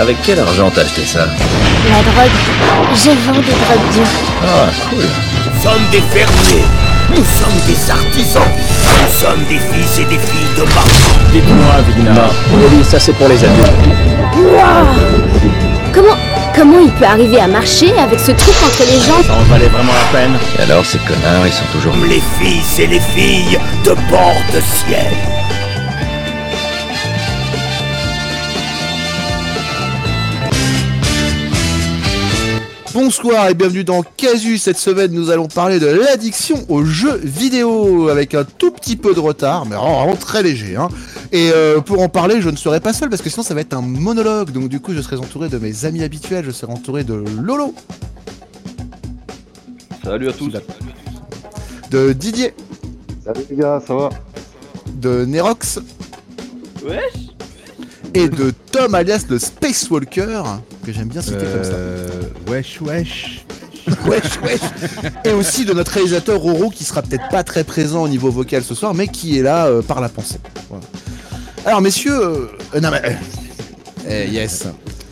Avec quel argent t'as acheté ça La drogue. Je vends des drogues dures. Ah, cool. Nous sommes des fermiers. Nous sommes des artisans. Nous sommes des fils et des filles de marchands. Dites-moi, Vigna. Oui, ça c'est pour les adultes. Comment. Comment il peut arriver à marcher avec ce truc entre les jambes Ça en valait vraiment la peine. Et alors, ces connards, ils sont toujours... Les fils et les filles de bord de ciel. Bonsoir et bienvenue dans Casu. Cette semaine, nous allons parler de l'addiction aux jeux vidéo avec un tout petit peu de retard, mais vraiment très léger. Hein. Et euh, pour en parler, je ne serai pas seul parce que sinon ça va être un monologue. Donc du coup, je serai entouré de mes amis habituels. Je serai entouré de Lolo, Salut à tous. de Didier, Salut les gars, ça va? De Nerox Wesh et de Tom alias le Spacewalker que j'aime bien citer comme ça. Euh, wesh, wesh. Wesh, wesh. Et aussi de notre réalisateur Roro qui sera peut-être pas très présent au niveau vocal ce soir, mais qui est là euh, par la pensée. Voilà. Alors messieurs, euh, non mais euh, eh, yes.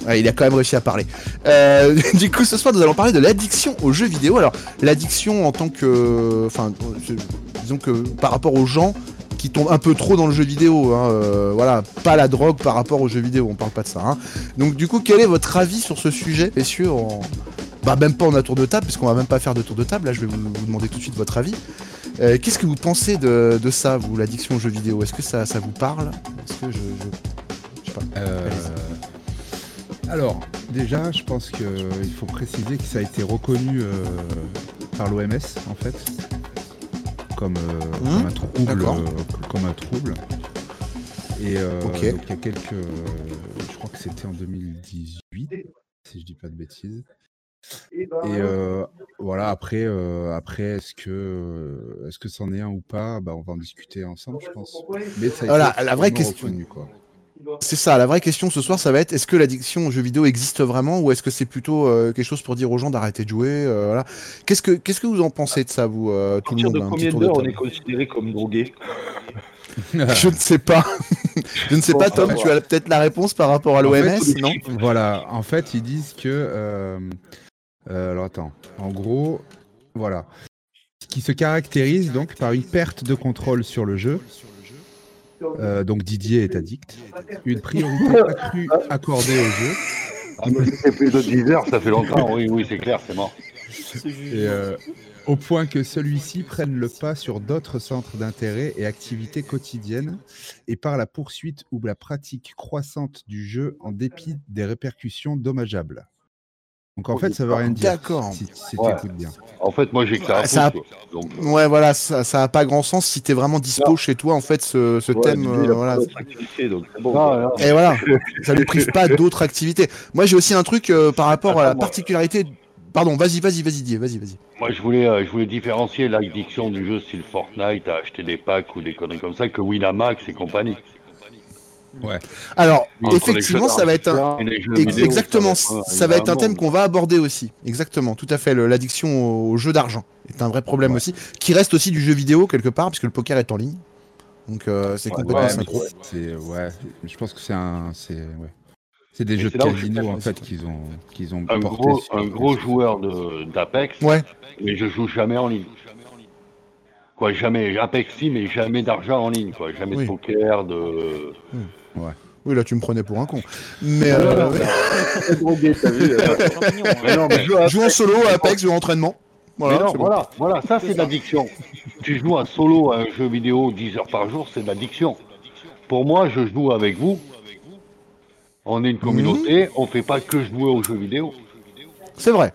Ouais, il a quand même réussi à parler. Du coup, ce soir, nous allons parler de l'addiction aux jeux vidéo. Alors, l'addiction en tant que, enfin, disons que par rapport aux gens qui tombent un peu trop dans le jeu vidéo, hein, euh, voilà, pas la drogue par rapport aux jeux vidéo. On parle pas de ça. hein. Donc, du coup, quel est votre avis sur ce sujet, messieurs. Bah, même pas en un tour de table, puisqu'on va même pas faire de tour de table. Là, je vais vous, demander tout de suite votre avis. Euh, Qu'est-ce que vous pensez de, ça, vous, l'addiction aux jeux vidéo? Est-ce que ça, ça vous parle? Est-ce que je, je- sais pas. Euh, alors, déjà, je pense qu'il faut préciser que ça a été reconnu par l'OMS, en fait, comme, euh, Mmh, comme un trouble. euh, comme un trouble. Et euh, Ok. donc, il y a quelques. je crois que c'était en 2018, si je dis pas de bêtises. Et euh, voilà, après, euh, après est-ce que est-ce que c'en est un ou pas? Bah, On va en discuter ensemble, je pense. Mais ça a Voilà, été la vraie question. reconnu, quoi. C'est ça, la vraie question ce soir, ça va être est-ce que l'addiction aux jeux vidéo existe vraiment ou est-ce que c'est plutôt euh, quelque chose pour dire aux gens d'arrêter de jouer euh, voilà. Qu'est-ce que qu'est-ce que vous en pensez de ça, vous, euh, tout le monde de combien d'heures on est considéré comme drogué Je ne sais pas. Je ne sais Bon, pas, Tom, tu as peut-être la réponse par rapport à l'OMS, non? Voilà, en fait, ils disent que. euh, euh, alors attends, en gros, voilà. Qui se caractérise donc par une perte de contrôle sur le jeu. Euh, donc Didier est addict. Une priorité accrue accordée au jeu. Ah, mais c'est plus de 10 heures, ça fait longtemps. Oui, oui, c'est clair, c'est mort. Et, euh, au point que celui-ci prenne le pas sur d'autres centres d'intérêt et activités quotidiennes, et par la poursuite ou la pratique croissante du jeu en dépit des répercussions dommageables. Donc en fait, ça veut rien dire. D'accord. Si, si Ouais. t'écoutes bien. En fait, moi, j'ai que ça à Ah, ça a-. Donc, Ouais, voilà, ça, ça a pas grand sens si t'es vraiment dispo Non. chez toi, en fait, ce, ce ouais, thème. lui, euh, voilà. activité, donc bon. Ah. Et voilà, ça ne prive pas d'autres activités. Moi, j'ai aussi un truc euh, par rapport à la moi. particularité. Pardon, vas-y, vas-y, vas-y, Didier, vas-y, vas-y. Moi, je voulais, euh, je voulais différencier l'addiction du jeu style Fortnite à acheter des packs ou des conneries comme ça que Winamax et compagnie. Alors, effectivement, ça va être un. Exactement, ça va être, un thème qu'on va aborder aussi. Exactement, tout à fait. L'addiction au jeu d'argent est un vrai problème aussi, qui reste aussi du jeu vidéo quelque part, puisque le poker est en ligne. Donc euh, c'est Ouais, complètement Ouais, synchro. ouais, je pense que c'est un c'est ouais. C'est des jeux de casino en fait qu'ils ont qu'ils ont Un porté gros, sur- un gros joueur de- d'Apex, Ouais, mais je joue jamais en ligne. Quoi, jamais. Apex si, mais jamais d'argent en ligne, quoi. Jamais Oui. de poker, de. oui, là tu me prenais pour un con. Mais euh, non, mais joue en solo à Apex, joue en entraînement. Voilà, non, bon. voilà, voilà, ça c'est de l'addiction. tu joues un solo à un jeu vidéo 10 heures par jour, c'est de l'addiction. Pour moi, je joue avec vous. On est une communauté, on fait pas que jouer aux jeux vidéo. C'est vrai,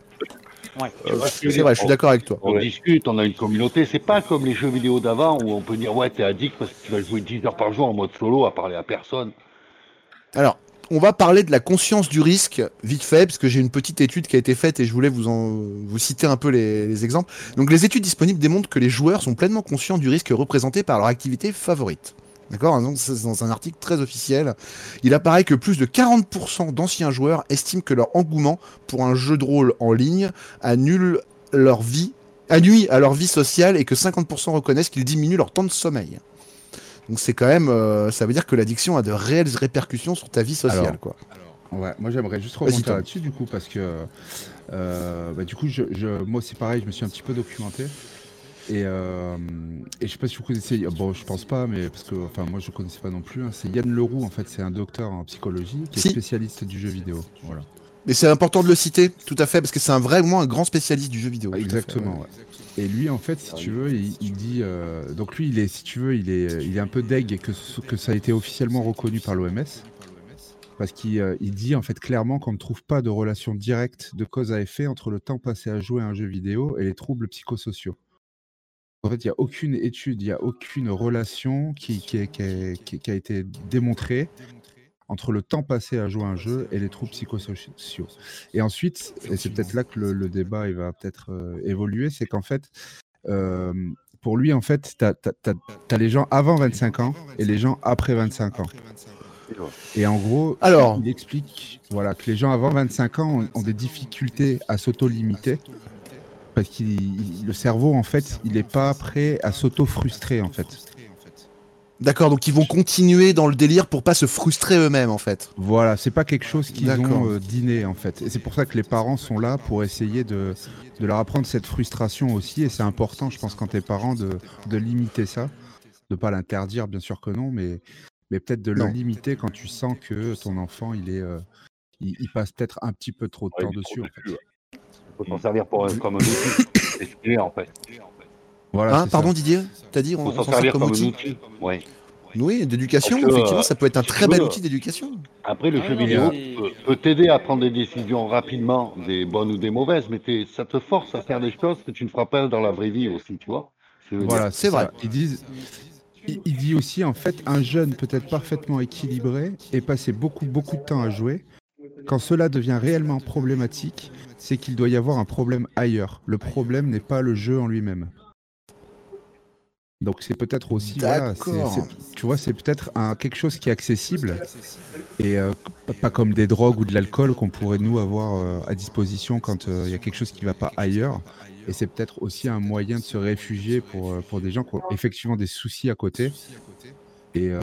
Euh, c'est vrai, je suis d'accord avec toi. On discute, on a une communauté. C'est pas comme les jeux vidéo d'avant où on peut dire ouais t'es addict parce que tu vas jouer 10 heures par jour en mode solo à parler à personne. Alors, on va parler de la conscience du risque, vite fait, parce que j'ai une petite étude qui a été faite et je voulais vous, en, vous citer un peu les, les exemples. Donc, les études disponibles démontrent que les joueurs sont pleinement conscients du risque représenté par leur activité favorite. D'accord Donc, c'est dans un article très officiel. Il apparaît que plus de 40% d'anciens joueurs estiment que leur engouement pour un jeu de rôle en ligne annule leur vie, nuit à leur vie sociale et que 50% reconnaissent qu'il diminue leur temps de sommeil. Donc c'est quand même, euh, ça veut dire que l'addiction a de réelles répercussions sur ta vie sociale, Alors, quoi. Ouais, moi j'aimerais juste Tom. là-dessus du coup parce que euh, bah, du coup je, je- moi c'est pareil, je me suis un petit peu documenté et, euh, et je sais pas si vous connaissez, bon je pense pas mais parce que enfin moi je connaissais pas non plus, hein, c'est Yann Leroux en fait, c'est un docteur en psychologie qui est Si. spécialiste du jeu vidéo. Voilà. Mais c'est important de le citer, tout à fait, parce que c'est un vraiment un grand spécialiste du jeu vidéo. fait, Exactement. ouais. Et lui, en fait, si tu veux, il, il dit. euh, donc lui, il est, si tu veux, il est, il est un peu deg que, que ça a été officiellement reconnu par l'OMS. Parce qu'il euh, il dit en fait clairement qu'on ne trouve pas de relation directe de cause à effet entre le temps passé à jouer à un jeu vidéo et les troubles psychosociaux. En fait, il n'y a aucune étude, il n'y a aucune relation qui, a été démontrée entre le temps passé à jouer à un jeu et les troubles psychosociaux. Et ensuite, et c'est peut-être là que le, le débat il va peut-être euh, évoluer, c'est qu'en fait, euh, pour lui, en fait, tu as, les gens avant 25 ans et les gens après 25 ans. Et en gros, Alors. il explique voilà, que les gens avant 25 ans ont, ont des difficultés à s'auto-limiter. Parce que le cerveau, en fait, il n'est pas prêt à s'auto-frustrer, en fait. D'accord, donc ils vont continuer dans le délire pour pas se frustrer eux-mêmes, en fait. Voilà, c'est pas quelque chose qu'ils ont euh, dîné en fait. Et c'est pour ça que les parents sont là pour essayer de, de leur apprendre cette frustration aussi. Et c'est important, je pense, quand t'es parent, de, de limiter ça. De pas l'interdire, bien sûr que non, mais, mais peut-être de le limiter quand tu sens que ton enfant, il est. euh, il, il passe peut-être un petit peu trop de Ouais, temps dessus. en fait. Faut s'en servir pour, comme un outil. C'est ce qu'il est, en fait. Voilà, Hein, pardon ça. Didier T'as dit on, s'en sert servir comme outil outil. Ouais. Oui, d'éducation, effectivement, ça peut être un si très bel outil d'éducation. Après, le Ah jeu non, vidéo peut, t'aider à prendre des décisions rapidement, des bonnes ou des mauvaises, mais ça te force à faire des choses que tu ne feras pas dans la vraie vie aussi, tu vois. Voilà, C'est vrai. Ils disent. Il, il dit aussi, en fait, un jeune peut être parfaitement équilibré et passer beaucoup, beaucoup de temps à jouer. Quand cela devient réellement problématique, c'est qu'il doit y avoir un problème ailleurs. Le problème n'est pas le jeu en lui-même. Donc c'est peut-être aussi, voilà, tu vois, c'est peut-être quelque chose qui est accessible et euh, pas comme des drogues ou de l'alcool qu'on pourrait nous avoir euh, à disposition quand euh, il y a quelque chose qui va pas ailleurs. Et c'est peut-être aussi un moyen de se réfugier pour, pour des gens qui ont effectivement des soucis à côté. Et euh,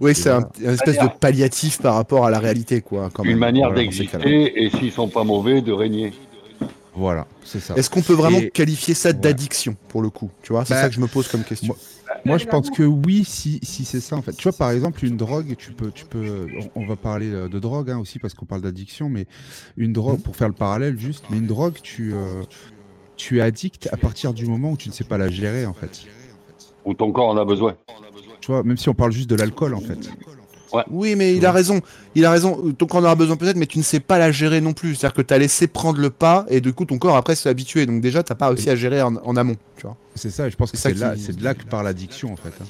Oui, c'est un, espèce de palliatif par rapport à la réalité, quoi, quand même. Une manière Voilà, d'exister et s'ils sont pas mauvais, de régner. voilà, c'est ça. Est-ce qu'on peut vraiment Et- qualifier ça Ouais. d'addiction, pour le coup Tu vois, c'est Bah, ça que je me pose comme question. Moi, je pense que oui, si, si c'est ça en fait. Tu vois, par exemple, une drogue, tu peux, tu peux, on, on va parler euh, de drogue hein, aussi parce qu'on parle d'addiction, mais une drogue, pour faire le parallèle juste, mais une drogue, tu, euh, tu es addict à partir du moment où tu ne sais pas la gérer en fait. Où ton corps en a besoin. Tu vois, même si on parle juste de l'alcool en fait. Oui, mais il a raison. Il a raison. Donc on en aura besoin peut-être, mais tu ne sais pas la gérer non plus. C'est-à-dire que tu as laissé prendre le pas et du coup ton corps après s'est habitué. Donc déjà, t'as pas réussi à gérer en, en amont. Tu vois. C'est ça, et je pense que C'est là, c'est de là que part l'addiction en fait. hein.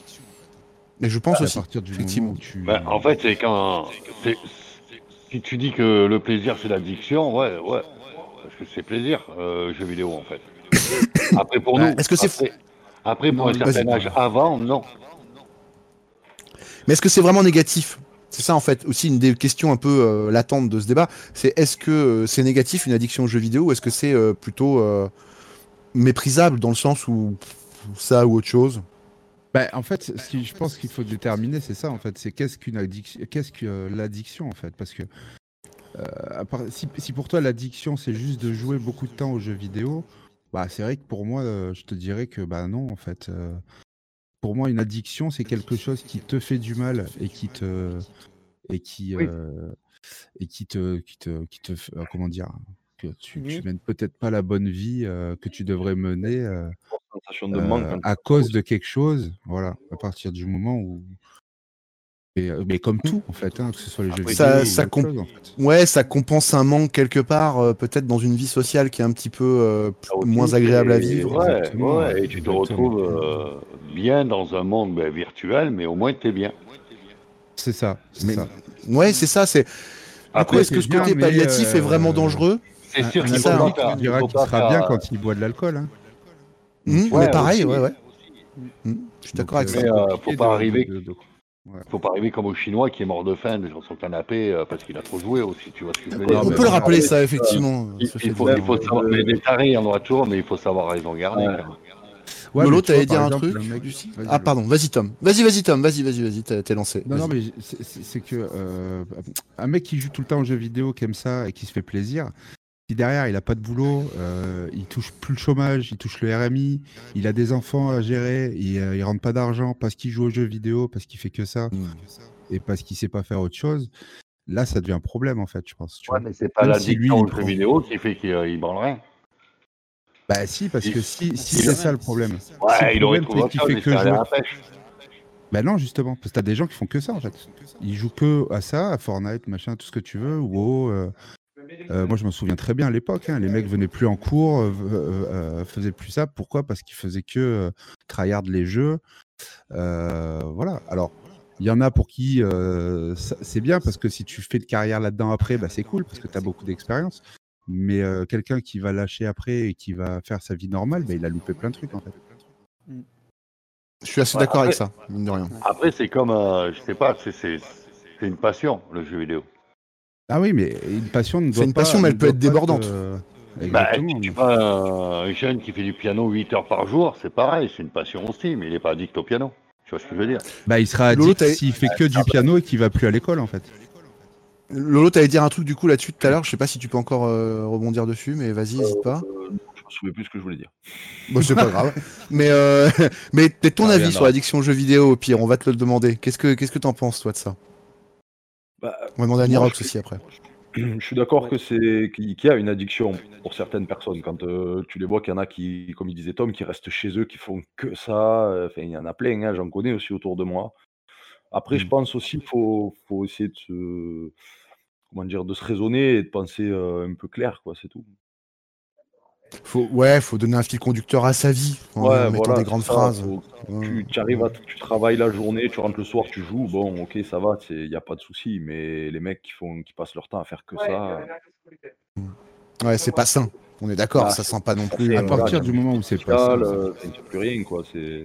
Mais je pense aussi. partir du effectivement. moment où tu. Ben, en fait, c'est quand. c'est- Si tu dis que le plaisir c'est l'addiction, ouais, ouais. Parce que c'est plaisir, euh, jeu vidéo en fait. Après pour nous. Ouais, est-ce que c'est après, après, pour Non, un certain âge avant, non. Mais est-ce que c'est vraiment négatif? C'est ça en fait aussi une des questions un peu euh, latentes de ce débat. C'est est-ce que euh, c'est négatif une addiction aux jeux vidéo ou est-ce que c'est euh, plutôt méprisable dans le sens où ça ou autre chose? Bah, en fait, ce je pense qu'il faut déterminer, c'est ça en fait. C'est qu'est-ce qu'une addiction, qu'est-ce que l'addiction en fait, parce que si, si pour toi l'addiction c'est juste de jouer beaucoup de temps aux jeux vidéo, bah c'est vrai que pour moi, je te dirais que bah non en fait. Pour moi, une addiction c'est quelque chose qui te fait du mal et qui te et qui Oui. euh, et qui te qui te qui te euh, comment dire que tu, tu Oui. mènes peut-être pas la bonne vie euh, que tu devrais mener. Sensation de manque. quand- à cause de quelque chose, voilà, à partir du moment où. Et, euh, mais comme tout, en fait, hein, que ce soit les jeux Après, vidéo ça- ou ça autre comp- chose, en fait. Ouais, ça compense un manque quelque part, euh, peut-être dans une vie sociale qui est un petit peu euh, Ah, moins agréable à vivre. Ouais, et tu te exactement. retrouves euh, bien dans un monde ben, virtuel, mais au moins tu es bien. C'est ça, Mais- ça. Ouais, c'est ça. C'est. Du coup, Après, est-ce que ce côté palliatif est vraiment dangereux? C'est sûr qu'il faut ça, qui dira qu'il sera faire, bien quand il boit de l'alcool. Hein. Ouais, Mais pareil, aussi. ouais, ouais. Hum, Je suis d'accord avec ça. Faut pas arriver- de- faut pas arriver comme au Chinois qui est mort de faim sur son canapé euh, parce qu'il a trop joué aussi, tu vois ce que je veux On dire. peut le rappeler ça, effectivement. Il, faut, il faut savoir, mais des tarés, il y en aura toujours, mais il faut savoir raison garder. Ouais. Ouais, Lolo, t'allais dire un exemple, truc mec- Ah, pardon, vas-y, Tom. Vas-y, vas-y, Tom. Vas-y, vas-y, vas-y, t'es lancé. Non, non, mais c'est- que euh, un mec qui joue tout le temps aux jeux vidéo, qui aime ça et qui se fait plaisir, si derrière il a pas de boulot, euh, il touche plus le chômage, il touche le RMI, il a des enfants à gérer, il, euh, il rentre pas d'argent parce qu'il joue aux jeux vidéo, parce qu'il fait que ça Mm. et parce qu'il sait pas faire autre chose, là ça devient un problème en fait, je pense. tu Ouais, vois. mais c'est pas Même si lui, l'addiction aux jeux vidéo qui fait qu'il euh, branle rien. Bah si, parce que si, c'est ça le problème. Si le Ouais, il aurait problème, trouvé c'est autre qu'il fait que jouer. la pêche. Bah non, justement, parce que t'as des gens qui font que ça en fait. Ils jouent que à ça, à Fortnite, machin, tout ce que tu veux, WoW. Euh, moi, je me souviens très bien à l'époque, hein, les mecs venaient plus en cours, euh, euh, euh, faisaient plus ça. Pourquoi? Parce qu'ils faisaient que euh, tryhard les jeux. Euh, voilà. Alors, il y en a pour qui euh, c'est bien parce que si tu fais de carrière là-dedans après, bah, c'est cool parce que tu as beaucoup d'expérience. Mais euh, quelqu'un qui va lâcher après et qui va faire sa vie normale, bah, il a loupé plein de trucs en fait. Je suis assez Ouais, d'accord avec ça, mine de rien. Après, c'est comme, euh, je sais pas, c'est une passion, le jeu vidéo. Ah oui, mais une passion ne doit C'est une pas- passion, mais elle ne peut être débordante. te- Bah, tu prends un jeune qui fait du piano 8 heures par jour, c'est pareil, c'est une passion aussi, mais il n'est pas addict au piano. Tu vois ce que je veux dire? Bah, il sera addict s'il fait que du piano et qu'il va plus à l'école en fait. Lolo, t'allais dire un truc du coup là-dessus tout à l'heure. Je sais pas si tu peux encore euh, rebondir dessus, mais vas-y, n'hésite pas. Euh, je me souviens plus ce que je voulais dire. Bon, c'est pas grave. Mais, euh, mais peut-être ton Ça avis sur l'addiction aux jeux vidéo, au pire, on va te le demander. Qu'est-ce que qu'est-ce que t'en penses, toi, de ça? Bah, On va demander à moi, Nirox je- aussi après. Je suis d'accord que c'est qu'il y a une addiction pour certaines personnes. Quand euh, tu les vois qu'il y en a qui, comme il disait Tom, qui restent chez eux, qui font que ça. euh, Enfin, il y en a plein. hein, J'en connais aussi autour de moi. Après, je Mm. pense aussi qu'il faut, faut essayer de se, comment dire, de se raisonner et de penser euh, un peu clair, quoi. C'est tout. Faut, ouais, faut donner un fil conducteur à sa vie en Ouais, mettant voilà, des grandes c'est ça, phrases. faut- Ouais. tu, tu arrives à, tu travailles la journée, tu rentres le soir, tu joues, bon, ok, ça va, il n'y a pas de souci, mais les mecs qui, font, qui passent leur temps à faire que ça, Ouais, c'est pas sain. On est d'accord, Bah, ça sent pas non plus. À euh, voilà, partir du moment où c'est pas ça. social, euh, plus rien, quoi, c'est...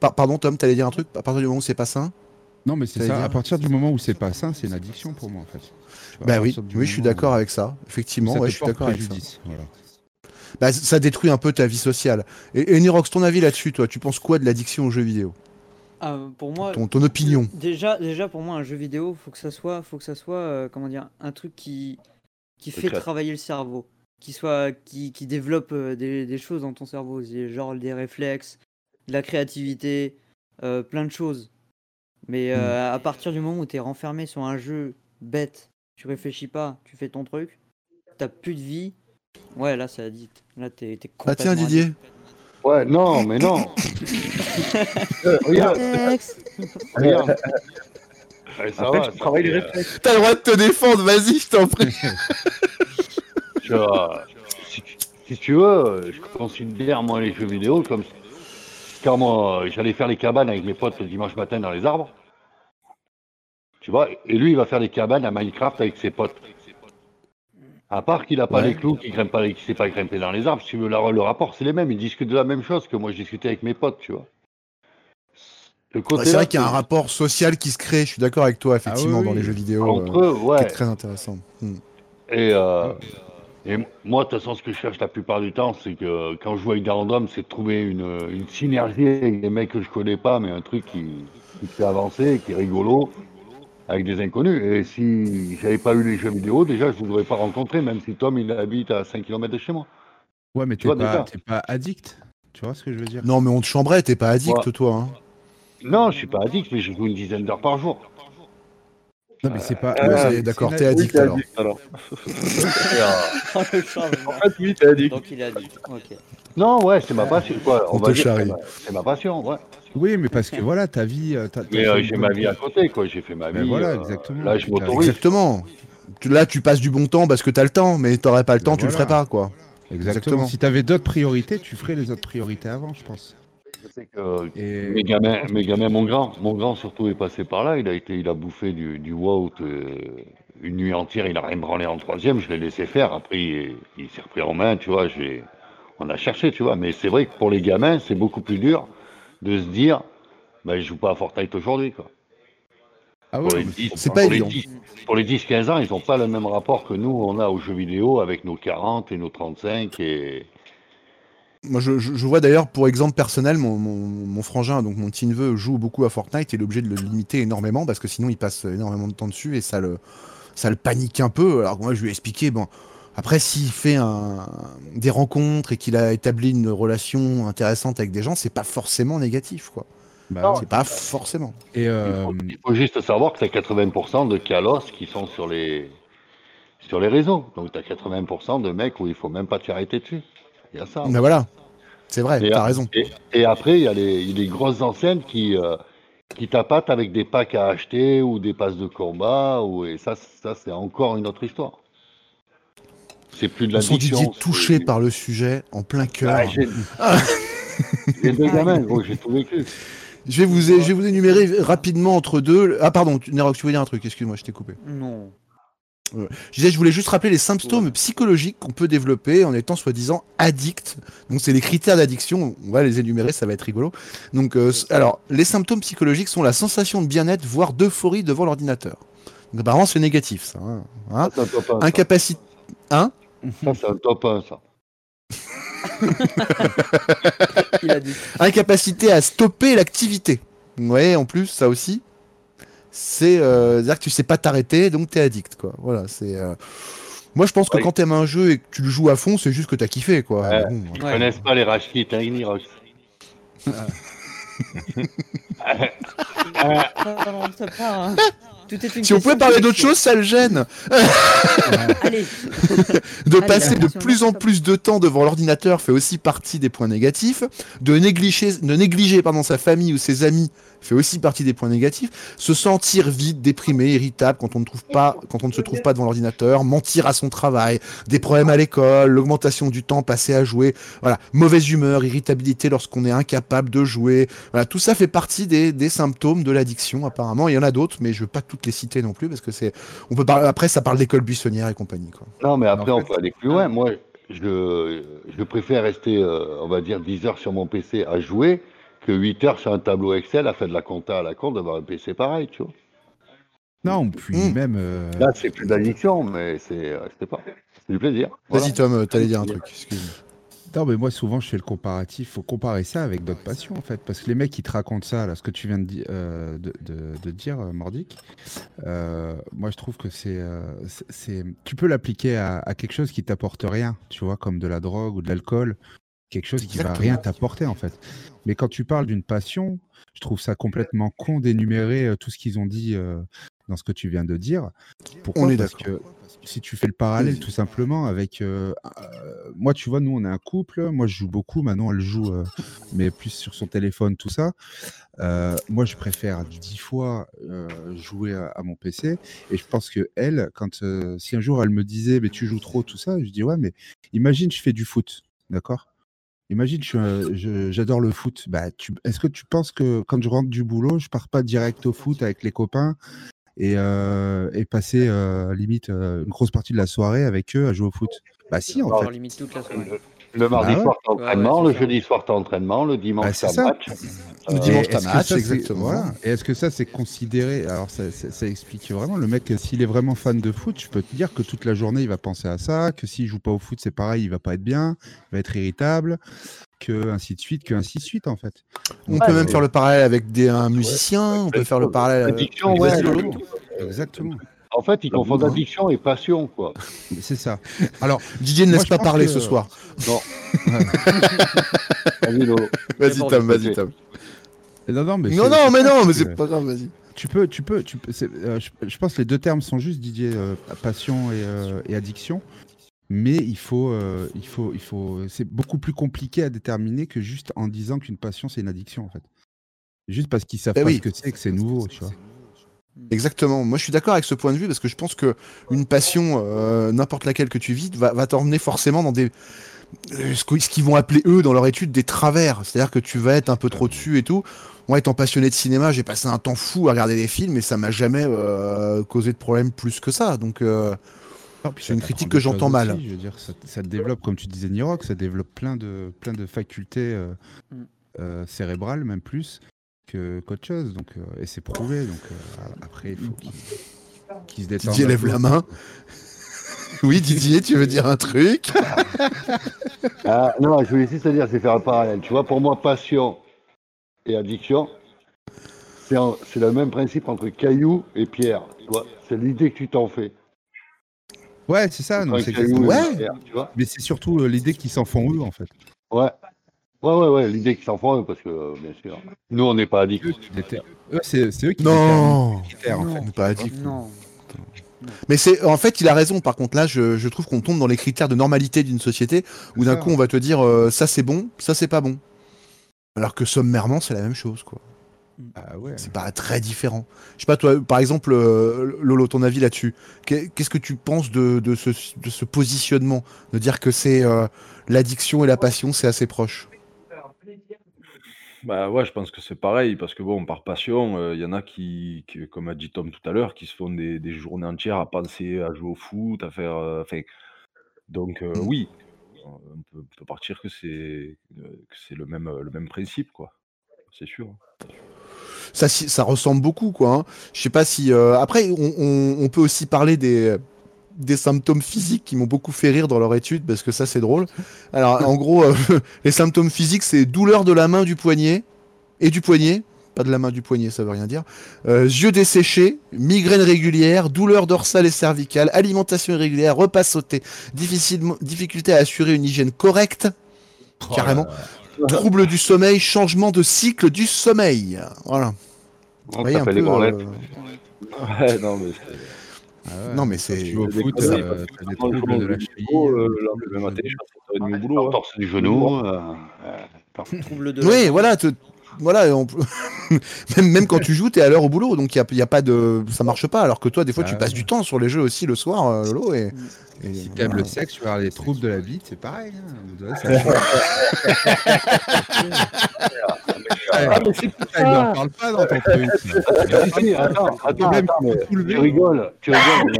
par- pardon, Tom, t'allais dire un truc? À partir du moment où c'est pas sain? Non, mais c'est ça. À partir du moment où c'est pas sain, c'est une addiction pour moi en fait. À Bah oui, oui, je suis d'accord où- avec ça. Effectivement, ça ouais, je suis d'accord avec ça. voilà. Bah, ça détruit un peu ta vie sociale. Et, et Nirox, ton avis là-dessus, toi, tu penses quoi de l'addiction aux jeux vidéo? Ah, pour moi, ton, ton opinion déjà, déjà pour moi, un jeu vidéo, faut que ça soit, faut que ça soit, euh, comment dire, un truc qui, qui fait travailler le cerveau, qui soit, qui, qui développe euh, des, des choses dans ton cerveau, genre des réflexes, de la créativité, euh, plein de choses. Mais euh, à partir du moment où tu es renfermé sur un jeu bête, tu réfléchis pas, tu fais ton truc, t'as plus de vie. Ouais, là, c'est addict. Là, t'es t'es Ah tiens, complètement Didier. Ouais, non, mais non. Euh, regarde, regarde. Ouais, ça Après, va, tu travailles les euh, réflexes. T'as le droit de te défendre, vas-y, je t'en prie. tu vois, si, tu- si tu veux, je considère moi les jeux vidéo comme quand moi j'allais faire les cabanes avec mes potes le dimanche matin dans les arbres. Tu vois, et lui il va faire des cabanes à Minecraft avec ses potes. À part qu'il a pas Ouais. les clous, qu'il grimpe pas, qu'il sait pas grimper dans les arbres, si tu veux la- le rapport, c'est les mêmes. Ils discutent de la même chose que moi je discutais avec mes potes, tu vois. Ouais, c'est vrai qu'il y a un rapport social qui se crée, je suis d'accord avec toi, effectivement, Ah oui, dans les jeux vidéo, entre euh, eux, qui ouais. est très intéressant. Hmm. Et, euh, et moi, de toute façon, ce que je cherche la plupart du temps, c'est que quand je joue avec des randoms, c'est de trouver une, une synergie avec des mecs que je connais pas, mais un truc qui, qui fait avancer, qui est rigolo, avec des inconnus. Et si j'avais pas eu les jeux vidéo, déjà, je ne voudrais pas rencontrer, même si Tom, il habite à 5 km de chez moi. Ouais, mais Tu vois, pas, pas addict. Tu vois ce que je veux dire? Non, mais on te chambrait, t'es pas addict, Ouais. toi. Hein. Non, je suis pas addict, mais je joue une dizaine d'heures par jour. Non, mais c'est pas. Ah, ouais, d'accord, t'es addict t'es alors. addict, alors. Le changement. En fait, oui, t'es addict. Donc il est addict. Ok. non, ouais, c'est ma passion. Quoi, On on te va dire, charrie. c'est ma- passion, ouais. Oui, mais parce que voilà, ta vie. euh, Mais euh, j'ai ma vie à côté, quoi. J'ai fait ma vie. voilà, euh, exactement. Là, je m'autorise. Exactement. Là, tu passes du bon temps parce que t'as le temps, mais t'aurais pas le Ben temps, tu le voilà. ferais pas, quoi. Exactement. Exactement. Si t'avais d'autres priorités, tu ferais les autres priorités avant, je pense. Je sais que Et Mes gamins, mes gamins, mon grand, mon grand surtout est passé par là. Il a été, il a bouffé du, du WoW euh, une nuit entière. Il a rien branlé en troisième. Je l'ai laissé faire. Après, il, il s'est repris en main. Tu vois, j'ai, on a cherché, tu vois. Mais c'est vrai que pour les gamins, c'est beaucoup plus dur de se dire, ben, je joue pas à Fortnite aujourd'hui, quoi. ah Pour ouais, les mais 10, c'est pas pour les évident. 10 pour les 10-15 ans, ils n'ont pas le même rapport que nous, on a aux jeux vidéo avec nos 40 et nos 35 et, Moi, je, vois d'ailleurs, pour exemple personnel, mon, mon, mon frangin, donc mon petit neveu, joue beaucoup à Fortnite et il est obligé de le limiter énormément parce que sinon il passe énormément de temps dessus et ça le, ça le panique un peu. Alors que moi, je lui ai expliqué, bon, après, s'il fait un, des rencontres et qu'il a établi une relation intéressante avec des gens, c'est pas forcément négatif, quoi. Bah, C'est pas forcément. Et Il euh, faut, il faut juste savoir que c'est 80% de calos qui sont sur les, sur les réseaux. Donc tu as 80% de mecs où il faut même pas te faire arrêter dessus. Il y a ça. Mais voilà, c'est vrai, t'as raison. et, et après, il y a les, grosses enseignes qui, euh, qui tapatent avec des packs à acheter ou des passes de combat. Ou, et ça, ça c'est encore une autre histoire. C'est plus de Ils sont l'addiction. Didier touché par le sujet en plein cœur. Ah, j'ai deux gamins, gros, j'ai tout vécu. Je vais, vous, je vais vous énumérer rapidement entre deux. Ah, pardon, Nerox, tu voulais dire un truc, excuse-moi, je t'ai coupé. Non. Je disais, je voulais juste rappeler les symptômes psychologiques qu'on peut développer en étant soi-disant addict. Donc, c'est les critères d'addiction. On va les énumérer, ça va être rigolo. Donc, euh, alors, les symptômes psychologiques sont la sensation de bien-être, voire d'euphorie devant l'ordinateur. Donc, apparemment, c'est négatif, ça. hein. Hein top 1. ça. Incapacité. Hein Ça, c'est un top 1, ça. Il a dit. Incapacité à stopper l'activité. Ouais, en plus, ça aussi. C'est euh, dire que tu sais pas t'arrêter, donc t'es addict, quoi. Voilà, c'est. euh, Moi, je pense que Ouais. quand t'aimes un jeu et que tu le joues à fond, c'est juste que t'as kiffé, quoi. Ouais. Bon, Ils Ouais. connaissent pas les rage kits, hein, une Si on pouvait parler d'autre chose, ça le gêne. Allez, De Allez, passer de plus en plus de temps devant l'ordinateur fait aussi partie des points négatifs. De négliger, de négliger pardon, sa famille ou ses amis fait aussi partie des points négatifs. Se sentir vide, déprimé, irritable quand on ne trouve pas, quand on ne se trouve pas devant l'ordinateur, mentir à son travail, des problèmes à l'école, l'augmentation du temps passé à jouer, voilà, mauvaise humeur, irritabilité lorsqu'on est incapable de jouer. Voilà, tout ça fait partie des, des symptômes de l'addiction apparemment. Il y en a d'autres, mais je veux pas toutes les citer non plus parce que c'est, on peut parler après ça parle d'école buissonnière et compagnie quoi. Non, mais après, En on fait- peut aller plus loin. Moi, je, je préfère rester, euh, on va dire, 10 heures sur mon PC à jouer que 8 heures sur un tableau Excel à faire de la compta à la con d'avoir un PC pareil, tu vois. non, puis Mm. même. euh, Là, c'est plus d'addiction, mais c'est, euh, c'était pas. C'est du plaisir. Voilà. Vas-y Tom, euh, t'allais dire un truc. Excuse-moi. Non, mais moi, souvent, je fais le comparatif. faut comparer ça avec d'autres passions, en fait. Parce que les mecs qui te racontent ça, là, ce que tu viens de, di- euh, de, de- de dire, Mordic, euh, moi, je trouve que c'est. euh, c'est- tu peux l'appliquer à, à quelque chose qui t'apporte rien, tu vois, comme de la drogue ou de l'alcool. Quelque chose qui va Exactement. rien t'apporter, en fait. Mais quand tu parles d'une passion, je trouve ça complètement con d'énumérer euh, tout ce qu'ils ont dit euh, dans ce que tu viens de dire. Pourquoi? On est Parce que si tu fais le parallèle tout simplement avec euh, euh, moi tu vois nous on est un couple. Moi je joue beaucoup. Maintenant elle joue euh, mais plus sur son téléphone tout ça. Moi je préfère dix fois jouer à, à mon PC et je pense que elle quand si un jour elle me disait mais tu joues trop tout ça je dis ouais mais imagine je fais du foot d'accord? Imagine, j'adore le foot. Bah, Est-ce que tu penses que quand je rentre du boulot, je pars pas direct au foot avec les copains et, euh, et passer euh, limite euh, une grosse partie de la soirée avec eux à jouer au foot? Bah si, en Genre fait. limite toute la soirée. Le mardi Ah ouais soir, t'as entraînement. Le jeudi soir, t'as entraînement. Le dimanche, Bah, c'est t'as ça. match. Le Euh, dimanche, t'as match, exactement. voilà. Et est-ce que ça, c'est considéré Alors, ça, ça- ça explique vraiment. Le mec, s'il est vraiment fan de foot, je peux te dire que toute la journée, il va penser à ça. Que s'il joue pas au foot, c'est pareil, il va pas être bien, il va être irritable, que ainsi de suite, que ainsi de suite, en fait. On peut euh, même faire le parallèle avec des, un musicien, on peut faire le parallèle avec... Addiction, Vas-y, ouais. Exactement. En fait, ils confondent addiction et passion, quoi. C'est ça. Alors, Didier ne laisse pas parler que- ce soir. Non. Vas-y, Tom, vas-y. Tom. non, non, mais Non, mais non, mais c'est- pas grave, vas-y. Tu peux, tu peux, tu peux. euh, je, je pense que les deux termes sont juste, Didier, euh, passion et, euh, et addiction. Mais il faut, euh, il faut, il faut. C'est beaucoup plus compliqué à déterminer que juste en disant qu'une passion c'est une addiction en fait. Juste parce qu'ils savent Eh pas oui. ce que c'est que c'est nouveau, tu vois. Exactement. Moi, je suis d'accord avec ce point de vue parce que je pense que une passion, euh, n'importe laquelle que tu vis, va, va t'emmener forcément dans des euh, ce qu'ils vont appeler eux dans leur étude des travers. C'est-à-dire que tu vas être un peu trop dessus et tout. Moi, étant passionné de cinéma, j'ai passé un temps fou à regarder des films et ça m'a jamais euh, causé de problème plus que ça. Donc, euh, C'est une critique que j'entends mal. aussi, je veux dire, ça, ça te développe, comme tu disais, Niroc, ça développe plein de, plein de facultés euh, Mm. euh, cérébrales, même plus qu'autre chose. Donc, euh, et c'est prouvé. Donc euh, après, il faut qu'il se détende. Didier lève la main. oui, Didier, tu veux dire un truc? Ah, non, je voulais juste te dire, c'est faire un parallèle. Tu vois, pour moi, passion et addiction, c'est le même principe entre caillou et pierre. Tu vois, c'est l'idée que tu t'en fais. Ouais, c'est ça. non, caillou pierre, tu vois. Mais c'est surtout euh, l'idée qu'ils s'en font eux, en fait. Ouais. Ouais, ouais, ouais, l'idée qu'ils s'en font, parce que, euh, bien sûr, nous, on n'est pas addicts. Eux. Eux, c'est c'est eux qui Non critères, en fait. On n'est pas addict. Non. Mais c'est en fait, il a raison. Par contre, là, je, je trouve qu'on tombe dans les critères de normalité d'une société où d'un ça. coup, on va te dire euh, ça c'est bon, ça c'est pas bon. Alors que sommairement, c'est la même chose, quoi. Ah ouais. C'est pas très différent. Je sais pas, toi, par exemple, euh, Lolo, ton avis là-dessus. Qu'est- Qu'est-ce que tu penses de, de, ce, de ce positionnement? De dire que c'est euh, l'addiction et la passion, c'est assez proche? Bah ouais, je pense que c'est pareil, parce que bon, par passion, il y en a qui, qui, comme a dit Tom tout à l'heure, qui se font des, des journées entières à penser à jouer au foot, à faire. euh, enfin, donc euh, Mm. oui, on peut, on peut partir que c'est euh, que c'est le même, le même principe, quoi. C'est sûr. Ça, si- ça ressemble beaucoup, quoi. hein. Je sais pas si. euh, Après, on, on- on peut aussi parler des des symptômes physiques qui m'ont beaucoup fait rire dans leur étude parce que ça c'est drôle. Alors en gros, euh, les symptômes physiques c'est douleur de la main du poignet et du poignet, pas de la main du poignet, ça veut rien dire. Euh, yeux desséchés, migraine régulière, douleur dorsale et cervicale, alimentation irrégulière, repas sauté, difficulté à assurer une hygiène correcte, carrément. Trouble du sommeil, changement de cycle du sommeil. Voilà. Vous On voyez un s'appelle les peu, euh, Ouais, non, mais Ah ouais. Non mais c'est. Tu vas au des foot, euh, t'as des quand je troubles de la cheville. euh, euh, le je passe à 7h30 au boulot. hein. Torse du genou. euh, euh, Trouble de. Oui, voilà, voilà, on même, même quand tu joues, t'es à l'heure au boulot, donc il y a, y a pas de, ça marche pas. Alors que toi, des fois, Ah tu ouais. passes du temps sur les jeux aussi le soir, euh, Lolo, et, et Si t'aimes voilà. le sexe, tu vas avoir des troubles de la bite, c'est pareil. Hein. Ça Ah, mais c'est Ah, parle pas dans ton truc. Si, si, attends, attends, Même attends, mais tout le tu rigoles, tu rigoles, il y,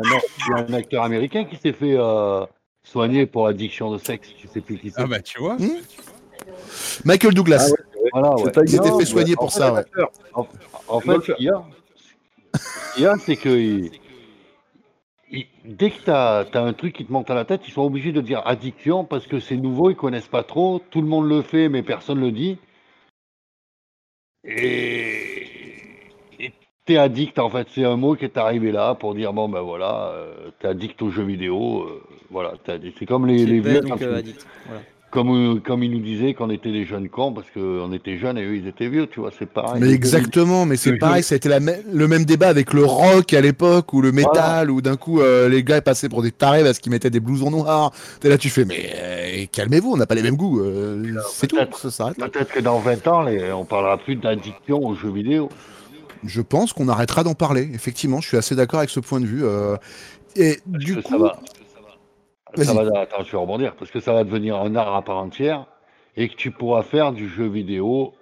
a un, acteur américain qui s'est fait euh, soigner pour addiction de sexe, je sais plus qui c'est. Ah bah tu vois. Michael Douglas. Ah ouais. Voilà, ouais. C'est Il s'était Non, fait soigner pour ça, ouais. En, en fait, ce qu'il y a, c'est que il- il- dès que tu as, un truc qui te monte à la tête, ils sont obligés de dire addiction parce que c'est nouveau, ils connaissent pas trop, tout le monde le fait, mais personne le dit. Et t'es addict, en fait, c'est un mot qui est arrivé là pour dire bon ben voilà, euh, t'es addict aux jeux vidéo, euh, voilà, c'est comme les, les vieux donc, quand euh, ils- addict. Voilà. Comme, comme ils nous disaient qu'on était des jeunes cons parce qu'on était jeunes et eux ils étaient vieux, tu vois, c'est pareil. Mais exactement, mais c'est pareil, ça a été la le même débat avec le rock à l'époque, ou le métal, où d'un coup, euh, les gars passaient pour des tarés parce qu'ils mettaient des blousons noirs. T'es là, tu fais, mais euh, calmez-vous, on n'a pas les mêmes goûts, euh, c'est tout, peut-être. ça s'arrête. Peut-être que dans 20 ans, les- on parlera plus d'addiction aux jeux vidéo. Je pense qu'on arrêtera d'en parler, effectivement, je suis assez d'accord avec ce point de vue. et Parce du coup, ça va. Attends, je vais rebondir. Parce que ça va devenir un art à part entière et que tu pourras faire du jeu vidéo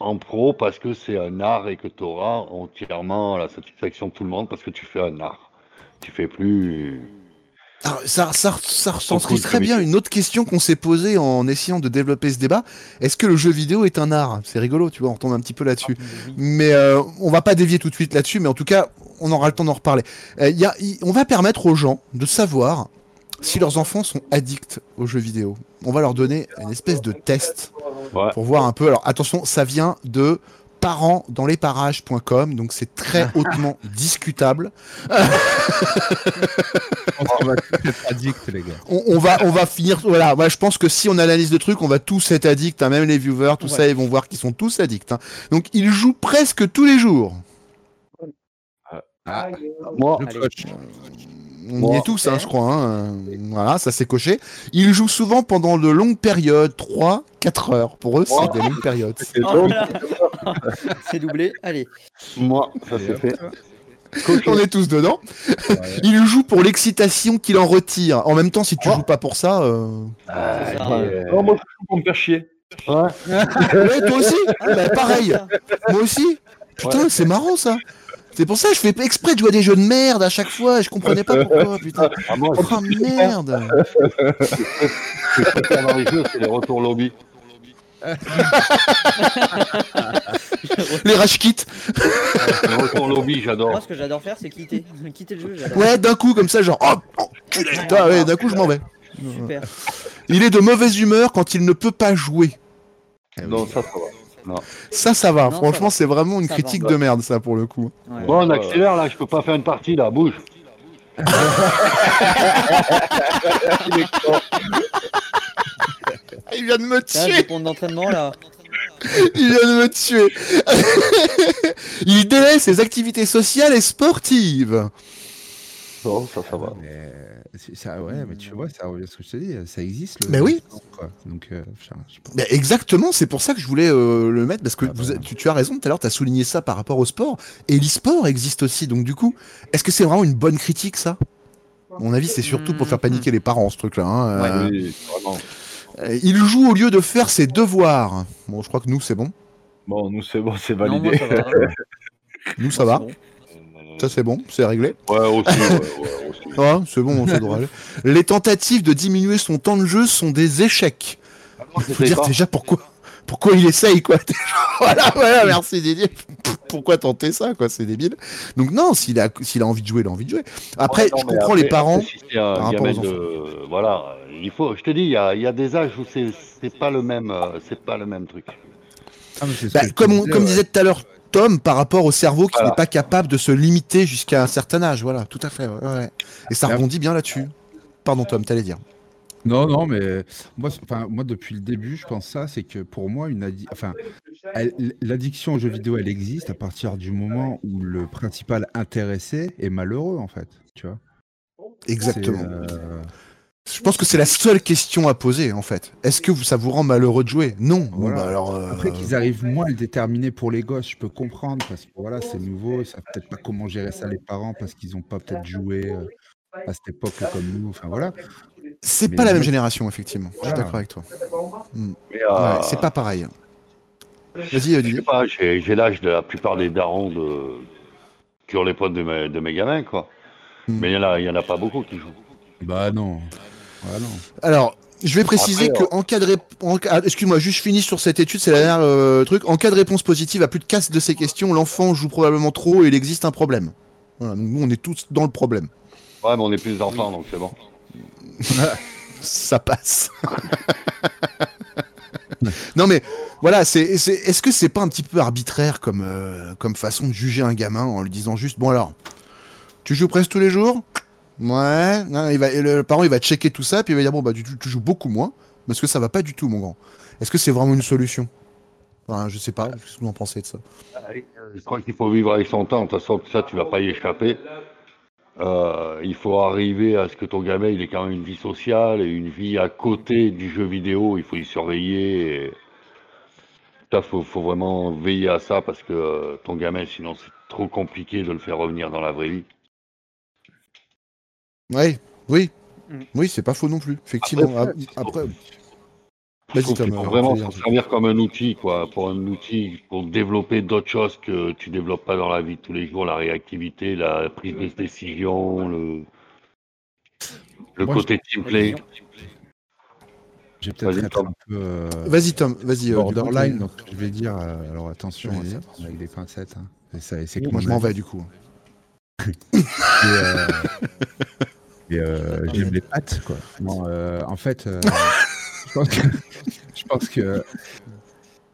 en pro parce que c'est un art et que tu auras entièrement la satisfaction de tout le monde parce que tu fais un art. Tu fais plus. Alors, ça, ça, ça très bien une autre question qu'on s'est posée en essayant de développer ce débat. Est-ce que le jeu vidéo est un art? C'est rigolo, tu vois, on tombe un petit peu là-dessus. Mais euh, on va pas dévier tout de suite là-dessus, mais en tout cas, on aura le temps d'en reparler. Euh, y a, on va permettre aux gens de savoir si leurs enfants sont addicts aux jeux vidéo. On va leur donner une espèce de test Ouais. pour voir un peu. Alors attention, ça vient de parentsdanslesparages.com, donc c'est très hautement discutable. Je pense qu'on va tous être addicts, les gars. on, on va on va finir voilà moi je pense que si on analyse le truc on va tous être addicts hein, même les viewers tout Ouais. ça ils vont voir qu'ils sont tous addicts hein. donc ils jouent presque tous les jours Ah, Moi, le On y est tous hein, je crois hein. Voilà ça c'est coché ils jouent souvent pendant de longues périodes 3 4 heures pour eux c'est des longues périodes Oh. C'est doublé. Allez. moi, ça c'est fait. on est tous dedans ils jouent pour l'excitation qu'il en retire en même temps si tu joues pas pour ça euh... Ah, ça. Non, moi, je joue pour me faire chier. ouais. ouais toi aussi Bah, pareil moi aussi putain c'est marrant ça c'est pour ça que je fais exprès de jouer à des jeux de merde à chaque fois je comprenais pas pourquoi putain Ah, moi, Oh merde ce que je préfère dans les jeux, c'est les retours lobby. Les rage kits Les retours lobby, Moi, j'adore. ce que j'adore faire, c'est quitter. quitter le jeu. Ouais, d'un coup, comme ça, genre, oh, enculé Ah ouais, d'un coup, je m'en vais. Super. Il est de mauvaise humeur quand il ne peut pas jouer. Non, ça, ça va. Non. Ça, ça va. Non, Franchement, c'est vraiment une Ça critique va. de merde, ça, pour le coup. Ouais. Bon, on accélère là, je peux pas faire une partie là, bouge. Il vient de me Là, tuer. ponts d'entraînement là. Il vient de me tuer. il délaisse ses activités sociales et sportives. Non, ça, ça va. Mais ça, ouais, mais tu vois, ça revient à ce que je te dis, ça existe. Le Mais oui. Quoi. Donc, euh, je- exactement, c'est pour ça que je voulais euh, le mettre, parce que Ah bah. tu, tu as raison, tout à l'heure, tu as souligné ça par rapport au sport, et l'e-sport existe aussi, donc du coup, est-ce que c'est vraiment une bonne critique, ça? À mon avis, c'est surtout pour faire paniquer les parents, ce truc-là. hein, euh, Oui, vraiment. euh, il joue au lieu de faire ses devoirs. Bon, je crois que nous, c'est bon. Bon, nous, c'est bon, c'est Non, moi, validé. ça va. Nous, ça va. Bon. Ça, c'est bon, c'est réglé. Ouais, aussi, ouais, ouais, aussi. Ouais, c'est bon, ça devrait aller. Les tentatives de diminuer son temps de jeu sont des échecs. Il faut dire déjà pourquoi, pourquoi il essaye, quoi. Voilà, voilà, merci Didier. Pourquoi tenter ça, quoi, c'est débile. Donc non, s'il a, s'il a envie de jouer, il a envie de jouer. Après, Ouais, non, je comprends après- les parents. si par de... Voilà, il faut... Je te dis, il y a, il y a des âges où c'est c'est pas le même, euh, c'est pas le même truc. Ah, Bah, comme, on- disais, comme disait tout à l'heure Tom, par rapport au cerveau qui Voilà. n'est pas capable de se limiter jusqu'à un certain âge. Voilà, tout à fait. ouais, ouais. Et ça rebondit bien là-dessus. Pardon Tom, t'allais dire. Non, non, mais moi, c'est- enfin, moi, depuis le début, je pense ça, c'est que pour moi, une addi- enfin, l'addiction aux jeux vidéo, elle existe à partir du moment où le principal intéressé est malheureux, en fait. Tu vois. Exactement. Je pense que c'est la seule question à poser en fait. Est-ce que vous- ça vous rend malheureux de jouer? Non. Bon, bah, alors, euh, Après qu'ils arrivent moins à le déterminer pour les gosses, je peux comprendre parce que voilà, c'est nouveau, ils savent peut-être pas comment gérer ça les parents parce qu'ils ont pas peut-être joué euh, à cette époque comme nous. Enfin voilà. c'est pas la même génération effectivement. Je suis d'accord avec toi. Ouais, euh, c'est pas pareil. Vas-y Je sais Didier. pas, j'ai l'âge de la plupart des darons de... qui ont les potes de mes, de mes gamins, quoi. Hmm. Mais il y, en a- il y en a pas beaucoup qui jouent. Bah non. Non. Alors, je vais préciser Après, que en cas de rép- en cas- ah, excuse-moi, juste finis sur cette étude, c'est la dernière euh, truc. En cas de réponse positive à plus de 4 de ces questions, l'enfant joue probablement trop et il existe un problème. Voilà, donc nous on est tous dans le problème. Ouais, mais on est plus d'enfants, donc c'est bon. Ça passe. non mais voilà, c'est c'est- est-ce que c'est pas un petit peu arbitraire comme euh, comme façon de juger un gamin en lui disant juste bon alors, tu joues presque tous les jours? Ouais, non, il va, le parent il va checker tout ça puis il va dire bon bah tu, joues beaucoup moins parce que ça va pas du tout mon grand. Est-ce que c'est vraiment une solution? Enfin, je sais pas, qu'est-ce que vous en pensez de ça? Je crois qu'il faut vivre avec son temps. De toute façon, ça, tu vas pas y échapper. Euh, il faut arriver à ce que ton gamin, il ait quand même une vie sociale et une vie à côté du jeu vidéo. Il faut y surveiller. Et... Ça, faut, faut vraiment veiller à ça parce que euh, ton gamin, sinon, c'est trop compliqué de le faire revenir dans la vraie vie. Ouais, oui. Mm. Oui, c'est pas faux non plus, effectivement. Après, Après, Tom. faut vraiment s'en servir comme un outil, quoi, pour un outil pour développer d'autres choses que tu développes pas dans la vie de tous les jours, la réactivité, la prise de décision, le, le Moi, côté team play. J'ai peut-être Vas-y, être Tom. un peu euh, Vas-y Tom, vas-y. euh, borderline, donc je vais dire. euh, alors attention, Vas-y. ça prend avec des pincettes. hein. Et ça- et c'est que Moi je m'en vais du coup. Et, euh, et, euh, j'aime les pâtes, quoi. Non, euh, en fait, euh, je pense que, je pense que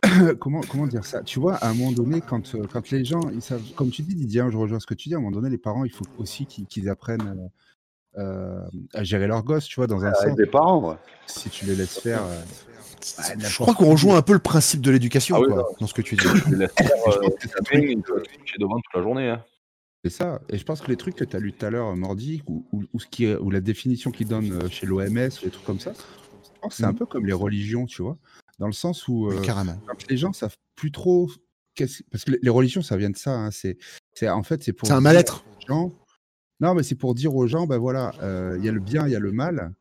comment, comment dire ça? Tu vois, à un moment donné, quand, quand les gens, ils savent, comme tu dis, Didier, hein, je rejoins ce que tu dis, à un moment donné, les parents, il faut aussi qu'ils qu'ils apprennent euh, à gérer leurs gosses, tu vois, dans un Avec sens. des parents, ouais. Si tu les laisses faire. euh, Je crois qu'on rejoint un peu le principe de l'éducation Ah oui, quoi, dans ce que tu dis. Tu les laisses faire, euh, devant toute la journée. Hein. C'est ça. Et je pense que les trucs que tu as lu tout à l'heure, Mordic, ou, ou, ou ce qui est- ou la définition qu'ils donnent euh, chez l'OMS, les trucs comme ça, c'est un Mhm. peu comme les religions, tu vois. Dans le sens où euh, carrément. les gens savent plus trop. Parce que les- religions, ça vient de ça. hein, C'est, c'est, en fait, c'est pour. C'est un mal-être. gens- Non, mais c'est pour dire aux gens, ben voilà, euh, il y a le bien, il y a le mal.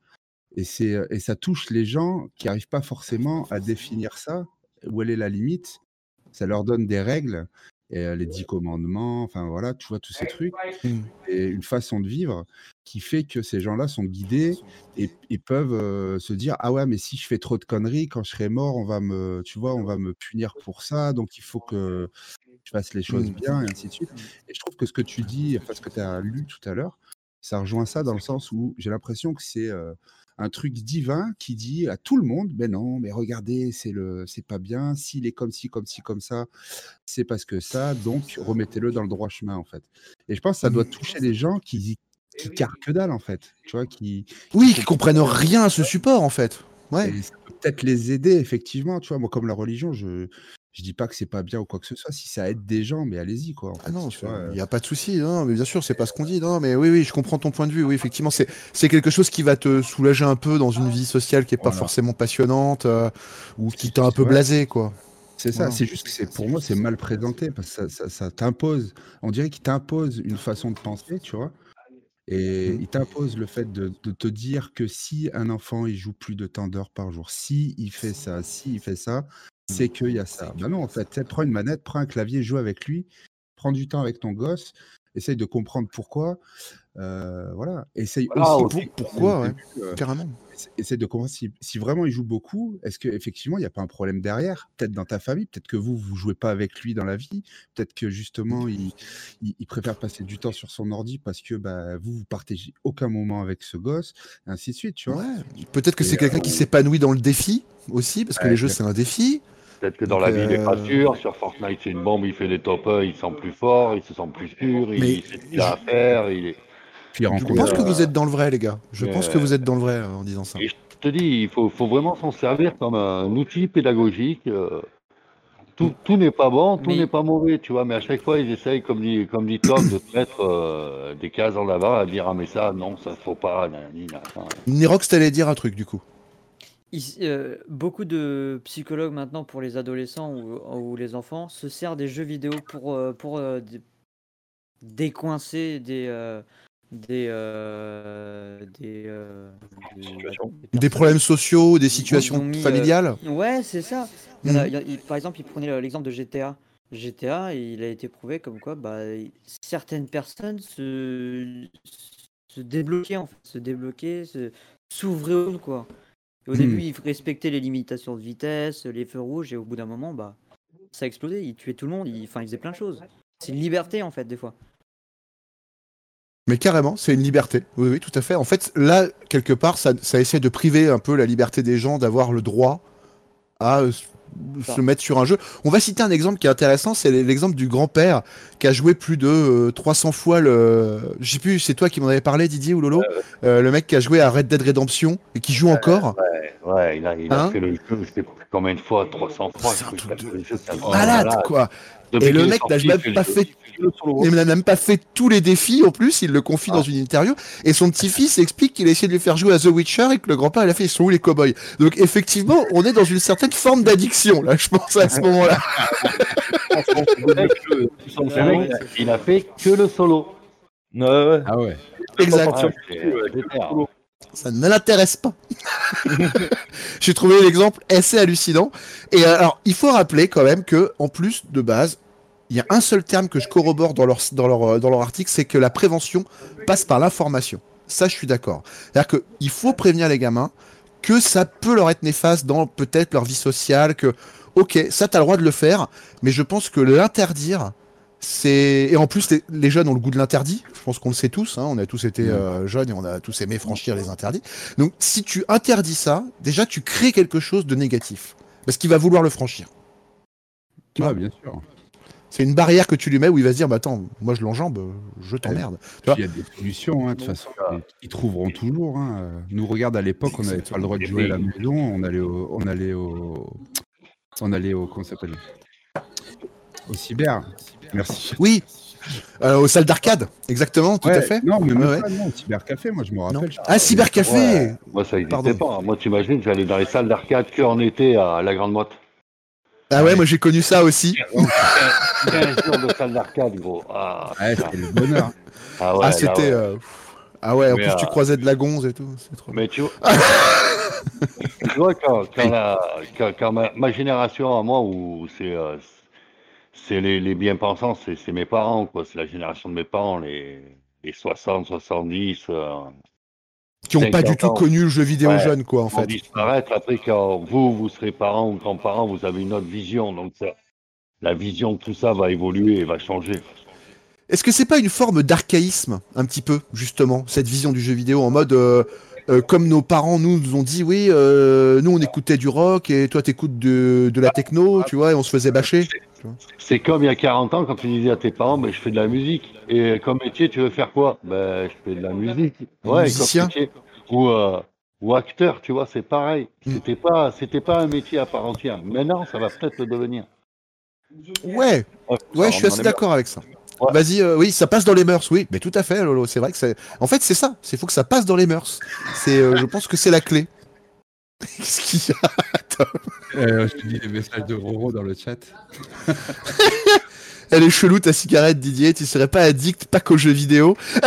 Et, c'est, et ça touche les gens qui n'arrivent pas forcément à définir ça, où elle est la limite. Ça leur donne des règles, et, les dix commandements, enfin voilà, tu vois, tous ces trucs. Mm. Et une façon de vivre qui fait que ces gens-là sont guidés et, et peuvent euh, se dire ah ouais mais si je fais trop de conneries quand je serai mort on va me tu vois on va me punir pour ça donc il faut que je fasse les choses Mm. bien et ainsi de suite et je trouve que ce que tu dis enfin ce que tu as lu tout à l'heure ça rejoint ça dans le sens où j'ai l'impression que c'est euh, un truc divin qui dit à tout le monde, mais non, mais regardez, c'est le, c'est pas bien. S'il est comme ci, comme ci, comme ça, c'est parce que ça. Donc remettez-le dans le droit chemin en fait. Et je pense que ça doit toucher des gens qui qui carrent que dalle en fait, tu vois, qui Oui, qui comprennent rien à ce support en fait. Ouais. et ça peut peut-être les aider effectivement, tu vois. Moi, comme la religion, je je dis pas que c'est pas bien ou quoi que ce soit. Si ça aide des gens, mais allez-y quoi. en Ah fait, non, euh. il n'y a pas de souci, non, mais bien sûr, c'est pas ce qu'on dit, non, mais oui, oui, je comprends ton point de vue, oui, effectivement, c'est c'est quelque chose qui va te soulager un peu dans une vie sociale qui est pas Voilà. forcément passionnante euh, ou qui t'a un peu Ouais. blasé, quoi. C'est ça, c'est juste que c'est pour moi c'est mal présenté parce que ça, ça- ça t'impose, on dirait qu'il t'impose une façon de penser, tu vois. Et Mhm. il t'impose le fait de, de te dire que si un enfant il joue plus de temps d'heures par jour, si il fait ça, si il fait ça, c'est qu'il y a ça. Ben non, en fait, prends une manette, prends un clavier, joue avec lui, prends du temps avec ton gosse, essaye de comprendre pourquoi. euh, voilà, essaye Voilà, aussi aussi. Pour- pourquoi, ouais, début, euh, carrément. essa- essaie de comprendre si, si vraiment il joue beaucoup, est-ce qu'effectivement il n'y a pas un problème derrière Peut-être dans ta famille, peut-être que vous, vous jouez pas avec lui dans la vie, peut-être que justement il, il- il préfère passer du temps sur son ordi parce que bah, vous, vous partagez aucun moment avec ce gosse, et ainsi de suite, tu vois. Ouais. Peut-être que c'est quelqu'un qui s'épanouit dans le défi aussi, parce que Ouais, les jeux, c'est un défi. Peut-être que dans la vie, il est pas euh, sûr. Sur Fortnite, c'est une bombe, il fait des top 1, il se sent plus fort, il se sent plus sûr, il sait ce qu'il a à faire. Il est... Je pense que vous êtes dans le vrai, les gars. Je pense que Euh, vous êtes dans le vrai euh, en disant ça. Et je te dis, il faut, faut vraiment s'en servir comme un outil pédagogique. Tout, tout n'est pas bon, tout Mais- n'est pas mauvais, tu vois, mais à chaque fois, ils essayent, comme dit, comme dit Tom, de te mettre euh, des cases en avant, à dire, ah, mais ça, non, ça faut pas. Nirox, t'allais dire un truc, du coup. Euh, beaucoup de psychologues maintenant pour les adolescents ou, ou les enfants se servent des jeux vidéo pour, euh, pour euh, dé- décoincer des, euh, des, euh, des, euh, des- personnes problèmes sociaux, des situations mis, euh, familiales. Ouais, c'est ça. Il y en a- il y a- il- par exemple, il prenait l'exemple de GTA. GTA, il a été prouvé comme quoi bah, il- certaines personnes se, se débloquaient, en fait, se débloquaient, se- s'ouvraient au monde, quoi. Et au Hmm. début, ils respectaient les limitations de vitesse, les feux rouges, et au bout d'un moment, bah, ça explosait. Ils tuaient tout le monde, ils, enfin, ils faisaient plein de choses. C'est une liberté, en fait, des fois. Mais carrément, c'est une liberté. Oui, oui, tout à fait. En fait, là, quelque part, ça, ça essaie de priver un peu la liberté des gens d'avoir le droit à euh, se mettre sur un jeu. On va citer un exemple qui est intéressant, c'est l'exemple du grand-père qui a joué plus de euh, 300 fois le... Je sais plus, c'est toi qui m'en avais parlé, Didier ou Lolo? Euh, Le mec qui a joué à Red Dead Redemption et qui joue encore. Ouais, il a, il a Hein? fait le jeu, je sais pas combien de fois, 300 fois. Malade, quoi Depuis Et le mec n'a même pas fait Il n'a même pas fait tous les défis en plus, il le confie dans une interview. Et son petit-fils explique qu'il a essayé de lui faire jouer à The Witcher et que le grand-père il a fait ils sont où les cowboys? Donc effectivement, on est dans une certaine forme d'addiction là, je pense à ce moment-là. Le mec, le- le mec, il a fait que le solo. Ah ouais. Exact. Déter. Ça ne l'intéresse pas. J'ai trouvé l'exemple assez hallucinant. Et euh, alors, il faut rappeler quand même que, en plus de base, il y a un seul terme que je corrobore dans leur, dans leur, euh, dans leur article, c'est que la prévention passe par l'information. Ça, je suis d'accord. C'est-à-dire qu'il faut prévenir les gamins que ça peut leur être néfaste dans peut-être leur vie sociale, que, ok, ça, tu as le droit de le faire, mais je pense que l'interdire, c'est et en plus les, les jeunes ont le goût de l'interdit. Je pense qu'on le sait tous. hein, on a tous été euh, jeunes et on a tous aimé franchir les interdits. Donc si tu interdis ça, déjà tu crées quelque chose de négatif parce qu'il va vouloir le franchir. Ouais, bien sûr. C'est une barrière que tu lui mets où il va se dire bah attends, moi je l'enjambe, je t'emmerde. Tu vois il y a des solutions, hein, de toute façon. ils- trouveront toujours. hein. Nous, regarde, à l'époque, on n'avait pas le droit de jouer à la maison. On allait au. On allait au. On allait au. Comment ça s'appelle? Au cyber. Merci. Oui. Euh, aux salles d'arcade, exactement, tout Ouais, à fait. Non, mais Ouais, pas, non, cybercafé, moi je me rappelle. Ah, cybercafé. Ouais, moi, ça Pardon. n'existait pas. Moi, t'imagines, j'allais dans les salles d'arcade qu'en été à la Grande Motte. Ah ouais, moi j'ai connu ça aussi. 15 jours de salle d'arcade, gros. Ah, Ouais, c'était le bonheur. Ah ouais, ah là, c'était. ouais. euh, Ah ouais, en Mais, plus tu euh, croisais de la gonze et tout. C'est trop. Mais tu vois, tu vois quand, quand, la- quand- quand ma, ma génération à moi, où c'est euh, c'est les, les bien-pensants, c'est mes parents, quoi. C'est la génération de mes parents, les, les 60, 70, euh, Qui ont pas 50 du tout ans. connu le jeu vidéo Ouais. jeune quoi en vont fait. disparaître. Après, quand vous, vous serez parents ou grands-parents, vous avez une autre vision. Donc, ça, la vision de tout ça va évoluer et va changer. Est-ce que c'est pas une forme d'archaïsme, un petit peu, justement, cette vision du jeu vidéo en mode. euh, euh, comme nos parents nous, nous ont dit, oui, euh, nous on écoutait du rock et toi t'écoutes de, de la techno, tu vois, et on se faisait bâcher? C'est comme il y a 40 ans quand tu disais à tes parents, ben, je fais de la musique. Et comme métier, tu veux faire quoi? Ben, je fais de la musique. Ouais, Musicien. comme métier. Ou, euh, ou acteur, tu vois, c'est pareil. Mm. C'était pas, c'était pas un métier à part entière. Maintenant, ça va peut-être le devenir. Ouais, ouais, je suis assez d'accord avec ça. Ouais. Vas-y, euh, oui, ça passe dans les mœurs, oui, mais tout à fait, Lolo. C'est vrai que c'est. En fait, c'est ça. C'est faut que ça passe dans les mœurs. C'est, euh, je pense que c'est la clé. Qu'est-ce qu'il y a Euh, je te dis les messages de Roro dans le chat. Elle est chelou ta cigarette, Didier. Tu serais pas addict, pas qu'aux jeux vidéo.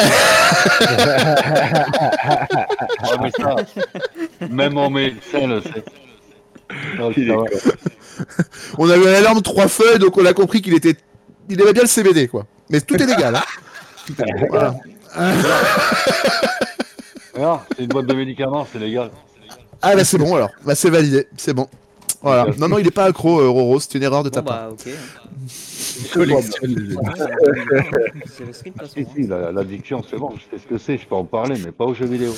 Mais ça, même en médecin le sait. Non. On a eu l'alarme trois feuilles, donc on a compris qu'il était, il aimait bien le CBD, quoi. Mais tout est légal. Hein. Voilà. C'est une boîte de médicaments, c'est légal. Ah bah c'est bon alors. Bah c'est validé, c'est bon. Voilà. Non non, il est pas accro, euh, Roro. C'est une erreur de ta Bon, part. bah, ok. Il collectionne les Ouais, ouais, C'est risqué de toute façon. Si, si, la- l'addiction, c'est bon, je sais ce que c'est, je peux en parler, mais pas aux jeux vidéo.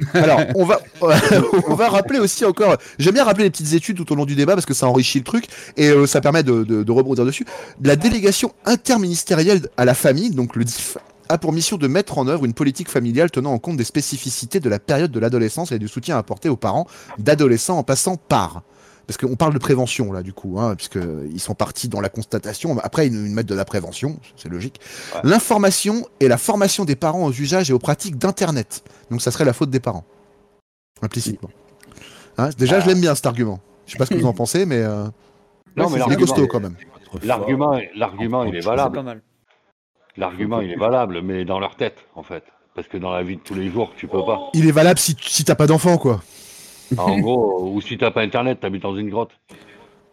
Alors, on va, on va rappeler aussi encore. J'aime bien rappeler les petites études tout au long du débat parce que ça enrichit le truc et euh, ça permet de, de, de rebondir dessus. La délégation interministérielle à la famille, donc le DIF, a pour mission de mettre en œuvre une politique familiale tenant en compte des spécificités de la période de l'adolescence et du soutien apporté aux parents d'adolescents en passant par. Parce qu'on parle de prévention là du coup, hein, puisqu'ils sont partis dans la constatation. Après, ils nous mettent de la prévention, c'est logique. Ouais. L'information et la formation des parents aux usages et aux pratiques d'Internet. Donc ça serait la faute des parents, implicitement. Hein, déjà, je l'aime bien cet argument. Je sais pas ce que vous en pensez, mais euh, Non, mais il est l'argument, costaud quand même. l'argument, l'argument, il est C'est pas valable. mal. L'argument, il est valable, mais dans leur tête, en fait. Parce que dans la vie de tous les jours, tu peux pas. Il est valable si, si t'as pas d'enfant, quoi. En gros, ou si t'as pas internet, t'habites dans une grotte.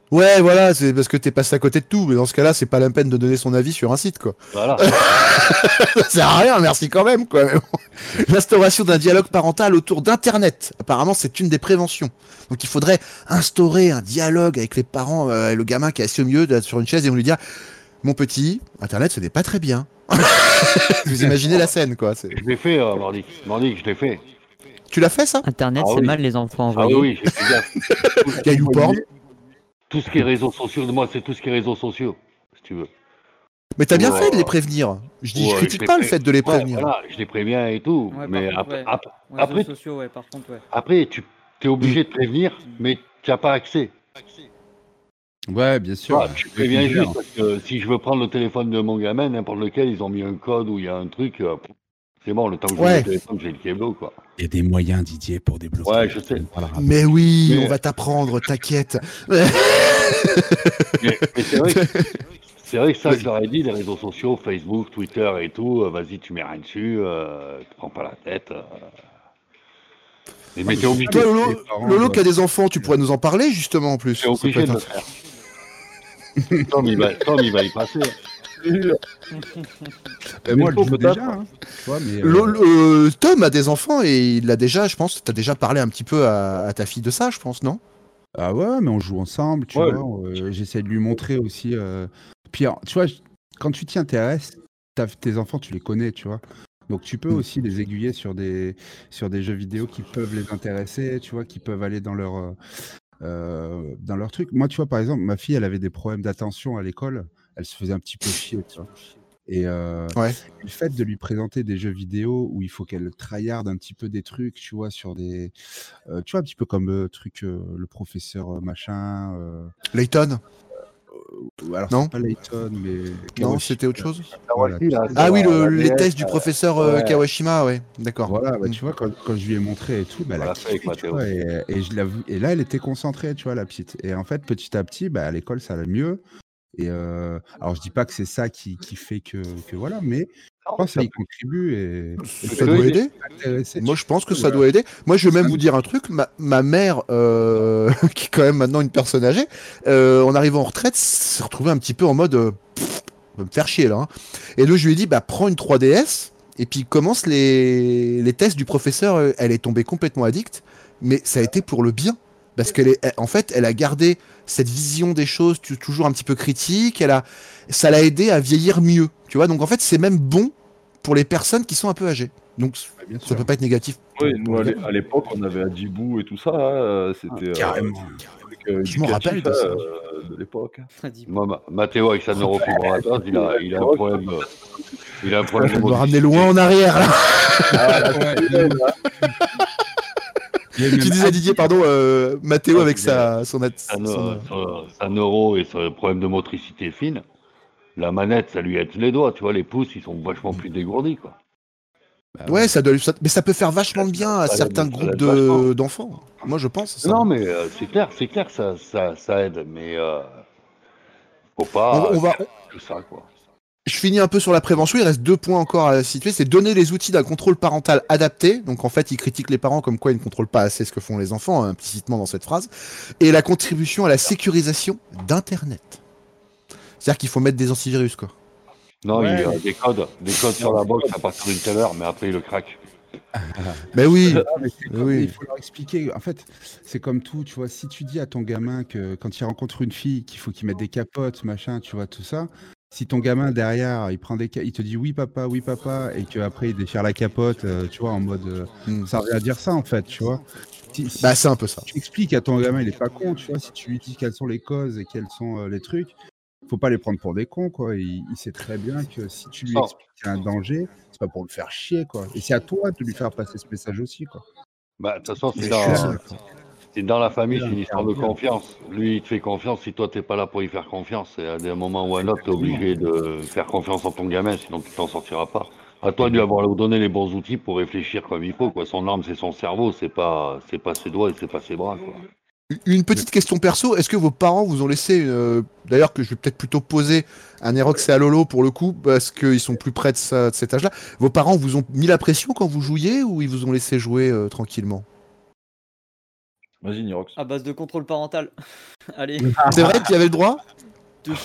Ouais, voilà, c'est parce que t'es passé à côté de tout. Mais dans ce cas-là, c'est pas la peine de donner son avis sur un site, quoi. Voilà. ça sert à rien, merci quand même, quoi. Bon. L'instauration d'un dialogue parental autour d'Internet. Apparemment, c'est une des préventions. Donc, il faudrait instaurer un dialogue avec les parents, euh, et le gamin qui est assis au milieu de- sur une chaise et on lui dire, mon petit, Internet, ce n'est pas très bien. Vous imaginez la scène, quoi. Je l'ai fait, euh, Mordic. Mordic, je l'ai fait. Tu l'as fait, ça? Internet, Ah c'est oui. mal les enfants Ah oui, j'ai fait gaffe. Il y a YouPorn. Tout ce qui est réseaux sociaux, moi, c'est tout ce qui est réseaux sociaux, si tu veux. Mais t'as bien Ouais. fait de les prévenir. Je dis, je critique je pas le fait de les Ouais, prévenir. voilà, je les préviens et tout. Mais contre, ap- ouais. ap- Réseaux après, sociaux, ouais, par contre, ouais. après, tu es obligé de prévenir, mais tu n'as pas accès. Ouais, bien Tu sûr. tu préviens Plusieurs. juste parce que si je veux prendre le téléphone de mon gamin, n'importe lequel, ils ont mis un code ou il y a un truc. euh, c'est bon, le temps que je Ouais. mets le téléphone, j'ai le câble, quoi. Il y a des moyens, Didier, pour débloquer. Ouais, je sais. Mais oui, Mais- on va t'apprendre, t'inquiète. Mais, mais c'est vrai, que- c'est vrai que ça, je leur ai dit, les réseaux sociaux, Facebook, Twitter et tout, euh, vas-y, tu mets rien dessus, euh, te prends pas la tête. euh. Mais, mais t'es obligé, Toi, Lolo, Lolo qui a des enfants, tu pourrais nous en parler justement en plus. t'es obligé de le faire. Tom, il va, Tom, il va y passer. Moi, je faut joue peut-être. déjà. hein, mais, euh, euh, Tom a des enfants et il l'a déjà, je pense, t'as déjà parlé un petit peu à, à ta fille de ça, je pense, non? Ah ouais, mais on joue ensemble, tu Ouais. vois. euh, J'essaie de lui montrer aussi. euh, Puis, alors, tu vois, quand tu t'y intéresses, tes enfants, tu les connais, tu vois. Donc, tu peux Mm. aussi les aiguiller sur des, sur des jeux vidéo qui peuvent les intéresser, tu vois, qui peuvent aller dans leur, euh, dans leur truc. Moi, tu vois, par exemple, ma fille, elle avait des problèmes d'attention à l'école. Elle se faisait un petit peu chier, tu vois. Et euh, Ouais. le fait de lui présenter des jeux vidéo où il faut qu'elle tryharde un petit peu des trucs, tu vois, sur des. euh, tu vois, un petit peu comme le truc, le professeur machin. Layton alors, Non. pas Layton, mais. Non, c'était autre chose Voilà. Ah sur, oui, le- les tests du professeur euh, ouais. Kawashima, ouais, d'accord. Voilà, bah, Mm. tu vois, quand, quand je lui ai montré et tout, bah, elle a Voilà, fait avec kiffé, tu Mathéo. vois, et, et je et là, elle était concentrée, tu vois, la petite. Et en fait, petit à petit, bah, à l'école, ça allait mieux. Et euh, alors, je dis pas que c'est ça qui, qui fait que, que voilà, mais je pense que ça y contribue et, et Ça doit aider Moi, je pense que ça doit aider. Moi, je vais même vous dire un truc. Ma, ma mère, euh, qui est quand même maintenant une personne âgée, euh, en arrivant en retraite, s'est retrouvée un petit peu en mode pff, me faire chier là. hein. Et là, je lui ai dit, bah, prends une 3DS et puis commence les, les tests du professeur. Elle est tombée complètement addicte, mais ça a été pour le bien. Parce qu'elle est, elle- en fait, elle a gardé cette vision des choses tu- toujours un petit peu critique. Elle a, ça l'a aidé à vieillir mieux, tu vois. Donc en fait, c'est même bon pour les personnes qui sont un peu âgées. Donc bien ça peut pas être négatif. Oui, nous, à l'é- à l'époque, on avait Adibou et tout ça. hein, C'était. euh, Carrément. euh, Je m'en rappelle de éducatif, ça. hein, euh, de l'époque. Moi, Ma- Mathéo, avec sa neurofibromatoise, il a, il a un problème. Il a un problème On me ramener loin en arrière. Là. Ouais, il y a eu tu disais Didier, pardon, euh, Mathéo avec sa, son, neuro et son problème de motricité fine, la manette, ça lui aide les doigts, tu vois, les pouces, ils sont vachement plus dégourdis, quoi. Ouais, ça doit, ça- mais ça peut faire vachement de bien à Ça certains aide- groupes de- d'enfants. Moi, je pense. ça. Non, mais euh, c'est clair, c'est clair que ça, ça, ça aide, mais euh, faut pas On- on va- tout ça, quoi. Je finis un peu sur la prévention. Il reste deux points encore à situer. C'est donner les outils d'un contrôle parental adapté. Donc en fait, il critique les parents comme quoi ils ne contrôlent pas assez ce que font les enfants, hein, implicitement dans cette phrase. Et la contribution à la sécurisation d'Internet. C'est-à-dire qu'il faut mettre des antivirus, quoi. Non, Ouais. il y a des codes, des codes sur la box à partir d'une telle heure, mais après il le craque. Mais oui. Mais c'est comme- Oui. Il faut leur expliquer. En fait, c'est comme tout, tu vois. Si tu dis à ton gamin que quand il rencontre une fille qu'il faut qu'il mette des capotes, machin, tu vois, tout ça. Si ton gamin derrière, il prend des, il te dit oui papa, oui papa, et qu'après il déchire la capote, euh, tu vois, en mode, euh, ça revient à dire ça en fait, tu vois. Si, si Bah, c'est un peu ça. tu expliques à ton gamin, il est pas con, tu vois. Si tu lui dis quelles sont les causes et quels sont euh, les trucs, faut pas les prendre pour des cons, quoi. Il, il sait très bien que si tu lui expliques qu'il y a un danger, c'est pas pour le faire chier, quoi. Et c'est à toi de lui faire passer ce message aussi, quoi. Bah, de toute façon, c'est c'est dans la famille, c'est une histoire de confiance. Lui, il te fait confiance, si toi, t'es pas là pour y faire confiance, et à des moments ou à un autre, t'es obligé de faire confiance en ton gamin, sinon tu t'en sortiras pas. À toi de lui avoir donné les bons outils pour réfléchir comme il faut, quoi. Son arme, c'est son cerveau, c'est pas, c'est pas ses doigts et c'est pas ses bras, quoi. Une petite question perso, est-ce que vos parents vous ont laissé, euh, d'ailleurs que je vais peut-être plutôt poser à Nerox et à Lolo pour le coup, parce qu'ils sont plus près de, ça- de cet âge-là, vos parents vous ont mis la pression quand vous jouiez ou ils vous ont laissé jouer euh, tranquillement? Vas-y, Nirox. À base de contrôle parental. Allez, C'est vrai qu'il y avait le droit?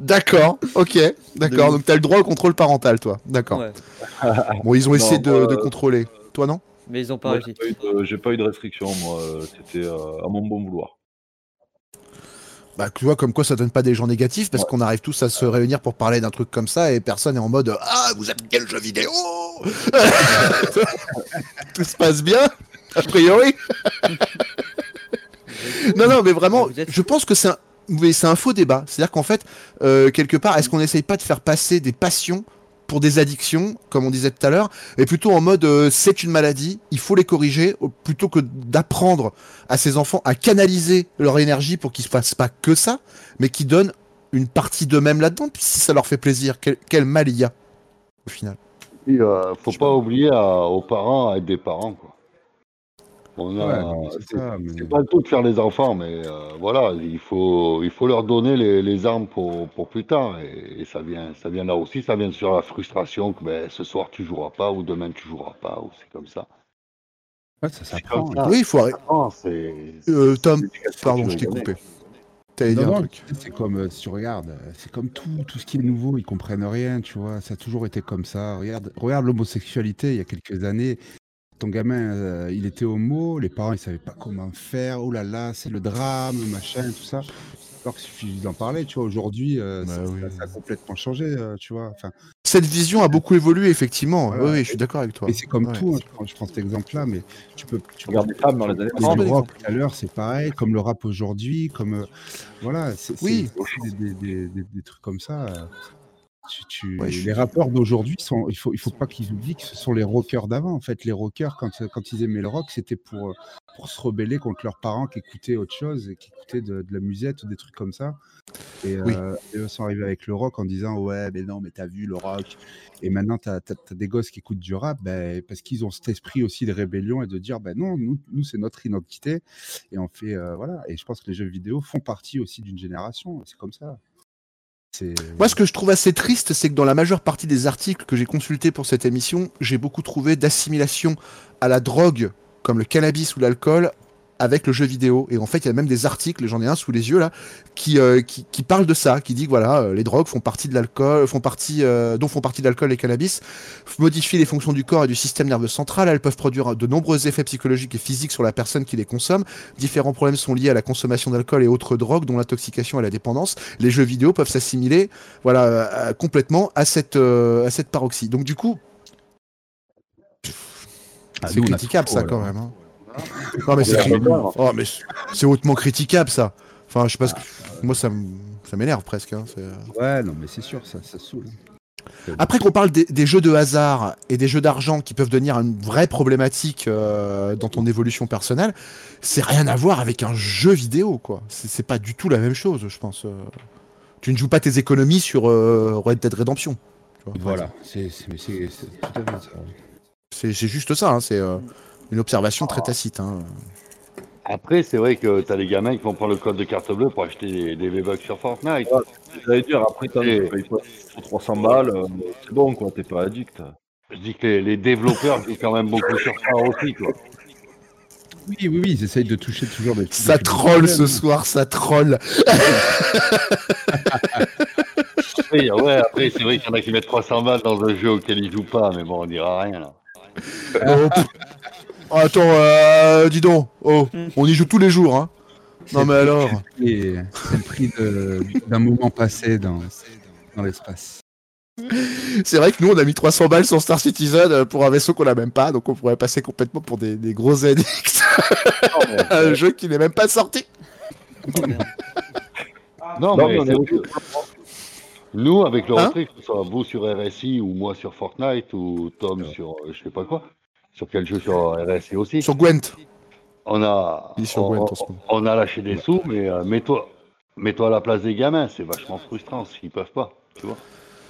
D'accord, ok, d'accord, donc t'as le droit au contrôle parental toi, d'accord. Ouais. Bon, ils ont essayé de, moi, de euh, contrôler, toi non? Mais ils ont pas réussi. j'ai pas eu de- J'ai pas eu de restriction, moi. euh, C'était euh, à mon bon vouloir. Bah, tu vois, comme quoi ça donne pas des gens négatifs, parce qu'on arrive tous à se réunir pour parler d'un truc comme ça et personne est en mode Ah, vous êtes quel jeu vidéo? Tout se passe bien, a priori. non, non, mais vraiment, je pense que c'est un, oui, c'est un faux débat. C'est-à-dire qu'en fait, euh, quelque part, est-ce qu'on n'essaye pas de faire passer des passions pour des addictions, comme on disait tout à l'heure, et plutôt en mode euh, c'est une maladie, il faut les corriger, plutôt que d'apprendre à ces enfants à canaliser leur énergie pour qu'ils ne fassent pas que ça, mais qu'ils donnent une partie d'eux-mêmes là-dedans, puis si ça leur fait plaisir, quel, quel mal il y a au final. Et, euh, faut pas oublier à- aux parents à être des parents, quoi. On a, Ouais, non, c'est c'est ça, mais- c'est pas le tout de faire les enfants, mais euh, voilà, il faut, il faut leur donner les, les armes pour, pour plus tard. Et, et ça vient, ça vient là aussi, ça vient sur la frustration que ben, ce soir tu joueras pas ou demain tu joueras pas ou c'est comme ça. Ouais, ça s'apprend. comme ça. oui, il faut arrêter. Ah. Euh, Tom, pardon, je t'ai coupé. T'avais dit Non, un non, truc. c'est comme, euh, si tu regardes, euh, c'est comme tout, tout ce qui est nouveau, ils comprennent rien, tu vois, ça a toujours été comme ça. Regarde, regarde l'homosexualité, il y a quelques années, ton gamin, euh, il était homo, les parents, ils savaient pas comment faire, oh là là, c'est le drame, machin, tout ça. Alors qu'il suffit d'en parler, tu vois, aujourd'hui, euh, Bah ça, oui. ça- ça a complètement changé, euh, tu vois. Enfin, Cette vision a beaucoup évolué, effectivement. Voilà. Oui, oui, je suis d'accord avec toi. et c'est comme Ouais. tout, hein, je, prends, je prends cet exemple-là, mais tu peux... Tu Regarde les femmes dans les années Mais 30. le rock tout à l'heure, c'est pareil, comme le rap aujourd'hui, comme euh, voilà, c'est Oui. c'est aussi des, des- des- des- des trucs comme ça. Euh, tu- tu- Ouais, je suis- les rappeurs d'aujourd'hui sont, il faut, il faut pas qu'ils oublient que ce sont les rockers d'avant. En fait, les rockers quand, quand ils aimaient le rock, c'était pour euh, pour se rebeller contre leurs parents qui écoutaient autre chose, et qui écoutaient de, de la musette ou des trucs comme ça. Et, Oui. euh, et eux sont arrivés avec le rock en disant ouais, mais non, mais t'as vu le rock. Et maintenant, t'as as, des gosses qui écoutent du rap, ben, parce qu'ils ont cet esprit aussi de rébellion et de dire ben non, nous, nous c'est notre identité et on fait euh, voilà. Et je pense que les jeux vidéo font partie aussi d'une génération. C'est comme ça. Moi, ce que je trouve assez triste, c'est que dans la majeure partie des articles que j'ai consultés pour cette émission, j'ai beaucoup trouvé d'assimilation à la drogue, comme le cannabis ou l'alcool, avec le jeu vidéo. Et en fait, il y a même des articles, j'en ai un sous les yeux là, qui, euh, qui, qui parlent de ça, qui dit que voilà, euh, les drogues font partie de l'alcool, font partie, euh, dont font partie de l'alcool et cannabis, modifient les fonctions du corps et du système nerveux central. Elles peuvent produire de nombreux effets psychologiques et physiques sur la personne qui les consomme. Différents problèmes sont liés à la consommation d'alcool et autres drogues, dont l'intoxication et la dépendance. Les jeux vidéo peuvent s'assimiler, voilà, complètement à cette, à cette paroxie. Donc du coup, Ah, c'est critiquable ça quand même. hein. Non mais c'est oh, mais c'est- hautement critiquable ça. Enfin, je sais pas ce que... moi ça m'énerve presque. hein, euh. Ouais, non, mais c'est sûr, ça, ça saoule. Après qu'on parle des, des jeux de hasard et des jeux d'argent qui peuvent devenir une vraie problématique euh, dans ton évolution personnelle, c'est rien à voir avec un jeu vidéo quoi. C'est pas du tout la même chose, je pense. euh. Tu ne joues pas tes économies sur euh, Red Dead Redemption. tu vois, par Voilà, c'est tout à fait ça. C'est juste ça. hein, c'est une observation très tacite. hein. Après, c'est vrai que t'as des gamins qui vont prendre le code de carte bleue pour acheter des, des V-Bucks sur Fortnite. J'allais dire, après, t'en Et- tu payes pas sur 300 balles, euh, c'est bon, quoi, t'es pas addict. Je dis que les, les développeurs jouent quand même beaucoup sur ça aussi, quoi. Oui, oui, oui, ils essayent de toucher toujours des Ça des- troll ce soir, ça troll. Oui, ouais, après, c'est vrai qu'il y en a qui mettent 300 balles dans un jeu auquel ils jouent pas, mais bon, on dira rien, là. Oh. Oh, attends, euh, dis donc. Oh, on y joue tous les jours. Hein. Non mais alors. C'est le prix d'un moment passé dans, dans l'espace. C'est vrai que nous, on a mis 300 balles sur Star Citizen euh, pour un vaisseau qu'on a même pas, donc on pourrait passer complètement pour des, des gros addicts. un jeu qui n'est même pas sorti. Non, Non, mais mais on est c'est- aussi- nous, avec le Hein retrait, que ce soit vous sur RSI ou moi sur Fortnite ou Tom sur euh, je sais pas quoi, sur quel jeu sur RSI aussi, Sur Gwent. on a, sur on, Gwent on a lâché des sous, mais euh, mets-toi mets-toi à la place des gamins, c'est vachement frustrant s'ils peuvent pas, tu vois.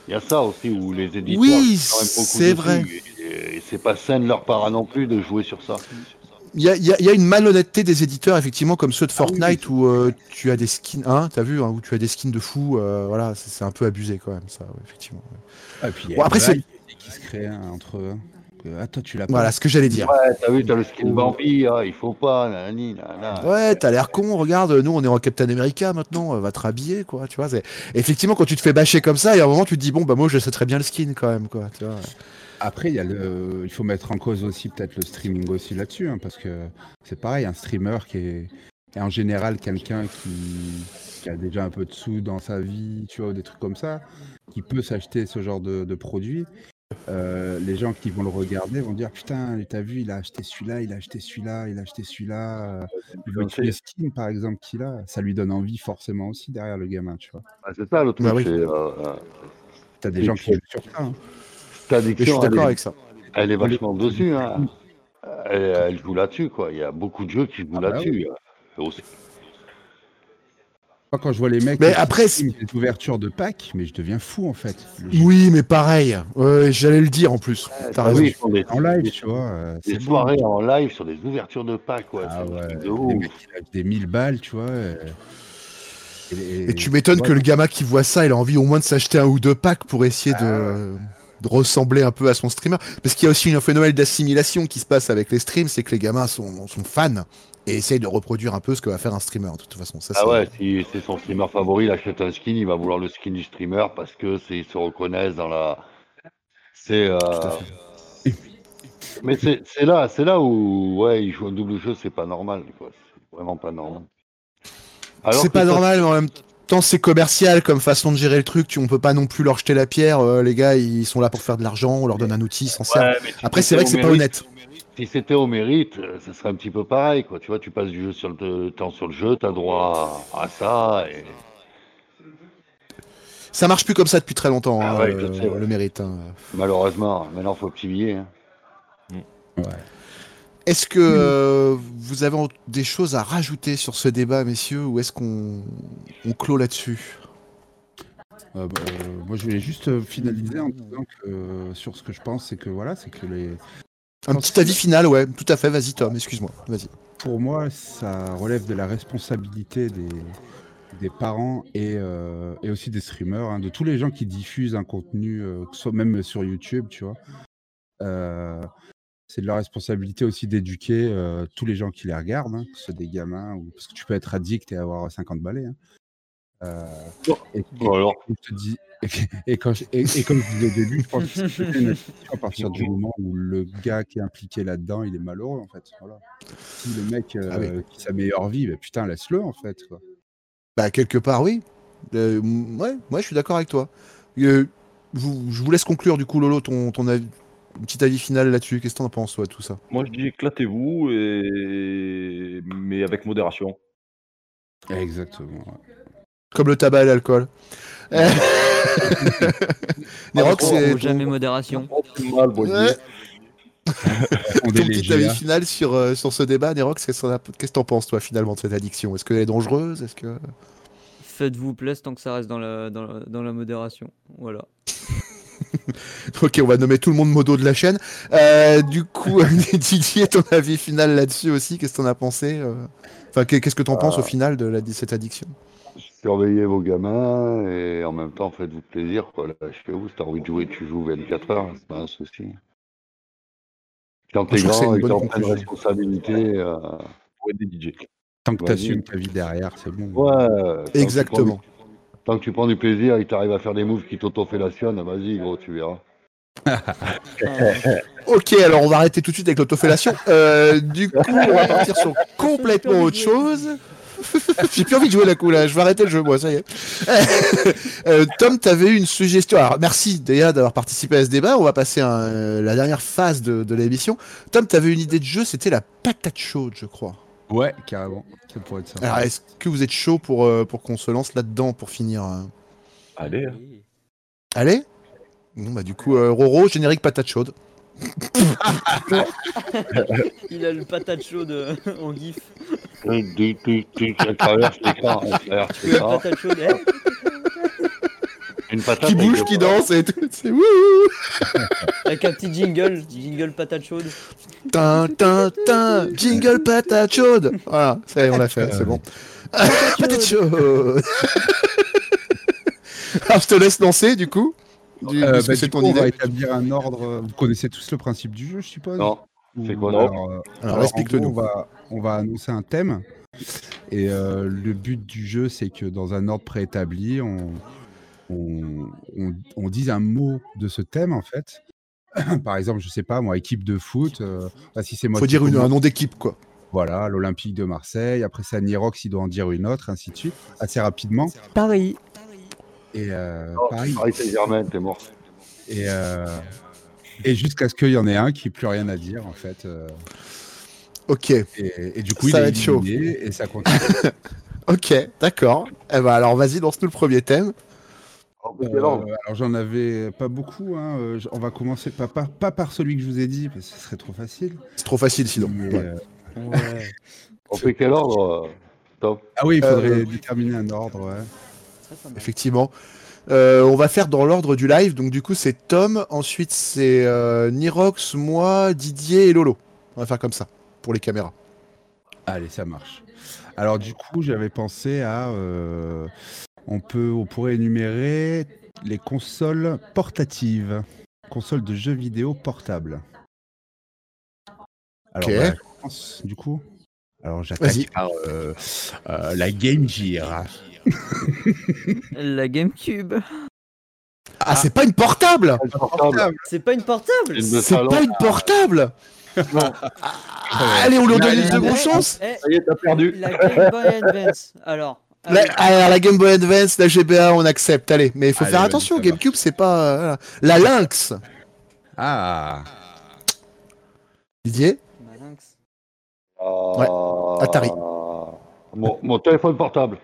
Il y a ça aussi où les éditeurs Oui, ils sont quand même beaucoup c'est vrai. Et, et c'est pas sain de leur part non plus de jouer sur ça. Il y a, il y y a une malhonnêteté des éditeurs, effectivement, comme Ah ceux de Fortnite, où euh, tu as des skins, hein, t'as vu, hein, où tu as des skins de fou, euh, voilà, c'est un peu abusé quand même, ça, ouais, effectivement. Ah, puis il y a Bon, après, c'est- qui se crée hein, entre eux. Ah, toi, tu l'as pas. Voilà ce que j'allais dire. Ouais, t'as vu, t'as le skin Bambi, ah, il faut pas, nanani, nanana. Ouais, t'as l'air con, regarde, nous on est en Captain America maintenant, euh, va te rhabiller, quoi, tu vois. Effectivement, quand tu te fais bâcher comme ça, il y a un moment tu te dis, bon, bah moi je sais très bien le skin quand même, quoi, tu vois. Après, il, y a le... il faut mettre en cause aussi peut-être le streaming aussi là-dessus, hein, parce que c'est pareil, un streamer qui est, est en général quelqu'un qui... qui a déjà un peu de sous dans sa vie, tu vois, ou des trucs comme ça, qui peut s'acheter ce genre de, de produit. Euh, les gens qui vont le regarder vont dire putain, t'as vu, il a acheté celui-là, il a acheté celui-là, il a acheté celui-là. euh, Il veut tous les skins par exemple qu'il a, ça lui donne envie forcément aussi derrière le gamin, tu vois. Ah, c'est ça le truc, Bah oui. c'est, euh, euh, T'as des gens qui jouent sur ça. hein. je suis d'accord est, avec ça. elle est vachement dessus, hein. Elle, elle joue là-dessus, quoi. Il y a beaucoup de jeux qui jouent Ah bah là-dessus. euh. Moi, quand je vois les mecs Mais après, des ouvertures de packs, mais je deviens fou en fait. Oui, mais pareil, j'allais le dire en plus. T'as Ah raison. oui, des, en live, des- tu vois. euh, des bon. soirées en live sur des ouvertures de packs, ouais. Ah ouais, de les mecs des 1000 balles, tu vois. euh, et, Et tu m'étonnes que le gamin qui voit ça, il a envie au moins de s'acheter un ou deux packs pour essayer Ah de, de ressembler un peu à son streamer. Parce qu'il y a aussi un phénomène d'assimilation qui se passe avec les streams, c'est que les gamins sont, sont fans et essayent de reproduire un peu ce que va faire un streamer de toute façon. Ça, Ah ouais, si c'est son streamer favori, il achète un skin, il va vouloir le skin du streamer parce que c'est ils se reconnaissent dans la. C'est. euh, Mais c'est là, c'est là où ouais, il joue un double jeu, c'est pas normal. C'est vraiment pas normal. C'est pas ça- normal, mais en même temps, c'est commercial comme façon de gérer le truc. Tu, on peut pas non plus leur jeter la pierre. euh, les gars, ils sont là pour faire de l'argent. On leur donne un outil, ils s'en. Ouais, Après, c'est vrai que c'est pas mérite- honnête. Si c'était au mérite, euh, ça serait un petit peu pareil, quoi. Tu vois, tu passes du jeu sur le temps sur le jeu, t'as droit à, ça. Et... Ça marche plus comme ça depuis très longtemps, Ah hein, ouais, euh, sais, ouais. le mérite. hein. Malheureusement, maintenant, faut petit billet. hein. ouais. Est-ce que euh, vous avez des choses à rajouter sur ce débat, messieurs, ou est-ce qu'on on clôt là-dessus? Euh, bah, euh, moi, je voulais juste finaliser en disant que euh, sur ce que je pense, c'est que voilà, c'est que les, Un petit avis final, ouais, tout à fait. Vas-y, Tom, excuse-moi. Vas-y. pour moi, ça relève de la responsabilité des, des parents et, euh, et aussi des streamers, hein, de tous les gens qui diffusent un contenu, euh, que ce soit même sur YouTube, tu vois. Euh, c'est de leur responsabilité aussi d'éduquer euh, tous les gens qui les regardent, hein, que ce soit des gamins, ou... parce que tu peux être addict et avoir 50 balais. hein. Euh, et, et- Bon, alors. et je te dis- et, et quand je- et- et comme je disais au début, je pense que c'est une addiction à partir du moment où le gars qui est impliqué là-dedans, il est malheureux en fait. Voilà. Si le mec euh, Ah oui. qui sa meilleure vie, bah, putain, laisse-le en fait. Quoi. Bah, quelque part, oui. Euh, ouais, ouais, je suis d'accord avec toi. Euh, vous- je vous laisse conclure, du coup, Lolo, ton, ton avis, un petit avis final là-dessus. Qu'est-ce que t'en penses, toi, tout ça? Moi, je dis éclatez-vous, et... mais avec modération. Exactement. ouais. Comme le tabac et l'alcool. Nerox, c'est jamais modération. Mal, bon, Ouais. On ton petit avis final sur, euh, sur ce débat. Nerox, qu'est-ce que t'en penses, toi, finalement, de cette addiction? Est-ce qu'elle est dangereuse? Est-ce que... Faites-vous plaisir tant que ça reste dans la, dans la, dans la modération. Voilà. Ok, on va nommer tout le monde modo de la chaîne. Euh, du coup, Didier, ton avis final là-dessus aussi Qu'est-ce que t'en as pensé euh? Enfin, qu'est- qu'est-ce que t'en penses au final de la, de cette addiction? Surveillez vos gamins et en même temps faites-vous plaisir. Quoi. Lâchez-vous. Si t'as envie de jouer, tu joues 24 heures. C'est pas un souci. Quand t'es grand une et que de conclusion. responsabilités. euh, Pour DJ. Tant que Vas-y. tu assumes ta vie derrière, c'est bon. Ouais. tant que tu Exactement. prends du- Tant que tu prends du plaisir et que tu arrives à faire des moves qui t'autofellationnent, vas-y, gros, tu verras. Ok, alors on va arrêter tout de suite avec l'autofellation. Euh, du coup, on va partir sur complètement autre chose. J'ai plus envie de jouer la coup là, je vais arrêter le jeu moi, ça y est. Euh, Tom, t'avais eu une suggestion. Alors merci déjà d'avoir participé à ce débat. On va passer à euh, la dernière phase de, de l'émission. Tom, t'avais une idée de jeu, c'était la patate chaude, je crois. Ouais, carrément. Ça pourrait être ça. Alors est-ce que vous êtes chaud pour, euh, pour qu'on se lance là-dedans pour finir euh Allez. hein. Allez Bon bah du coup, euh, Roro, générique patate chaude. Il a le patate chaude en gif. Tu, tu, tu, elle traverse l'écran, elle traverse l'écran. patate chaude Une patate Qui avec bouge, qui danse et tout. C'est wouhou Avec un petit jingle, jingle patate chaude. Tin, tin, tin, jingle patate chaude. Voilà, ça y est, on l'a fait, c'est bon. patate chaude. Alors, je te laisse lancer, du coup. Du, Euh, bah, c'est ton coup, on va idée. établir un ordre. Vous connaissez tous le principe du jeu, je suppose? Non. C'est quoi, alors, non euh, Alors, en explique-le gros, nous. On va, on va annoncer un thème. Et euh, le but du jeu, c'est que dans un ordre préétabli, on, on, on, on dise un mot de ce thème, en fait. Par exemple, je sais pas, moi, équipe de foot. euh, bah, si c'est moi Faut dire une- un nom d'équipe, quoi. Voilà, l'Olympique de Marseille. Après, c'est Nirox, il doit en dire une autre, ainsi de suite, assez rapidement. Paris. Et euh, Oh, pareil. Paris Saint-Germain, t'es mort. Et, euh, et jusqu'à ce qu'il y en ait un qui n'ait plus rien à dire, en fait. Ok, et, et du coup, Ça il va est être chaud. et ça continue. ok, d'accord. Eh ben, alors, vas-y, lance-nous le premier thème. Plus, Euh, quel ordre alors j'en avais pas beaucoup. hein, euh, on va commencer pas, pas, pas par celui que je vous ai dit, parce que ce serait trop facile. C'est trop facile, sinon. Mais, Ouais. euh, Ouais. On fait quel ordre euh, Top. Ah oui, il faudrait Euh, déterminer un ordre. Ouais. Effectivement. Euh, on va faire dans l'ordre du live. Donc, du coup, c'est Tom. Ensuite, c'est euh, Nirox, moi, Didier et Lolo. On va faire comme ça, pour les caméras. Allez, ça marche. Alors du coup, j'avais pensé à, euh, on peut, on pourrait énumérer les consoles portatives, consoles de jeux vidéo portables. Alors, Ok. bah, je du coup. Alors j'attaque par euh, euh, la Game Gear. La GameCube. Ah, c'est pas une portable. C'est pas une portable C'est pas une portable Ah, Allez, on lui donne une seconde chance Eh, Ça y est, t'as perdu. La Game Boy Advance. Alors. La, allez. alors, la Game Boy Advance, la GBA, on accepte. Allez, mais il faut Allez, faire attention. GameCube, c'est pas. euh. La Lynx Ah, Didier Ma lynx. Euh, Atari. Mon, mon téléphone portable.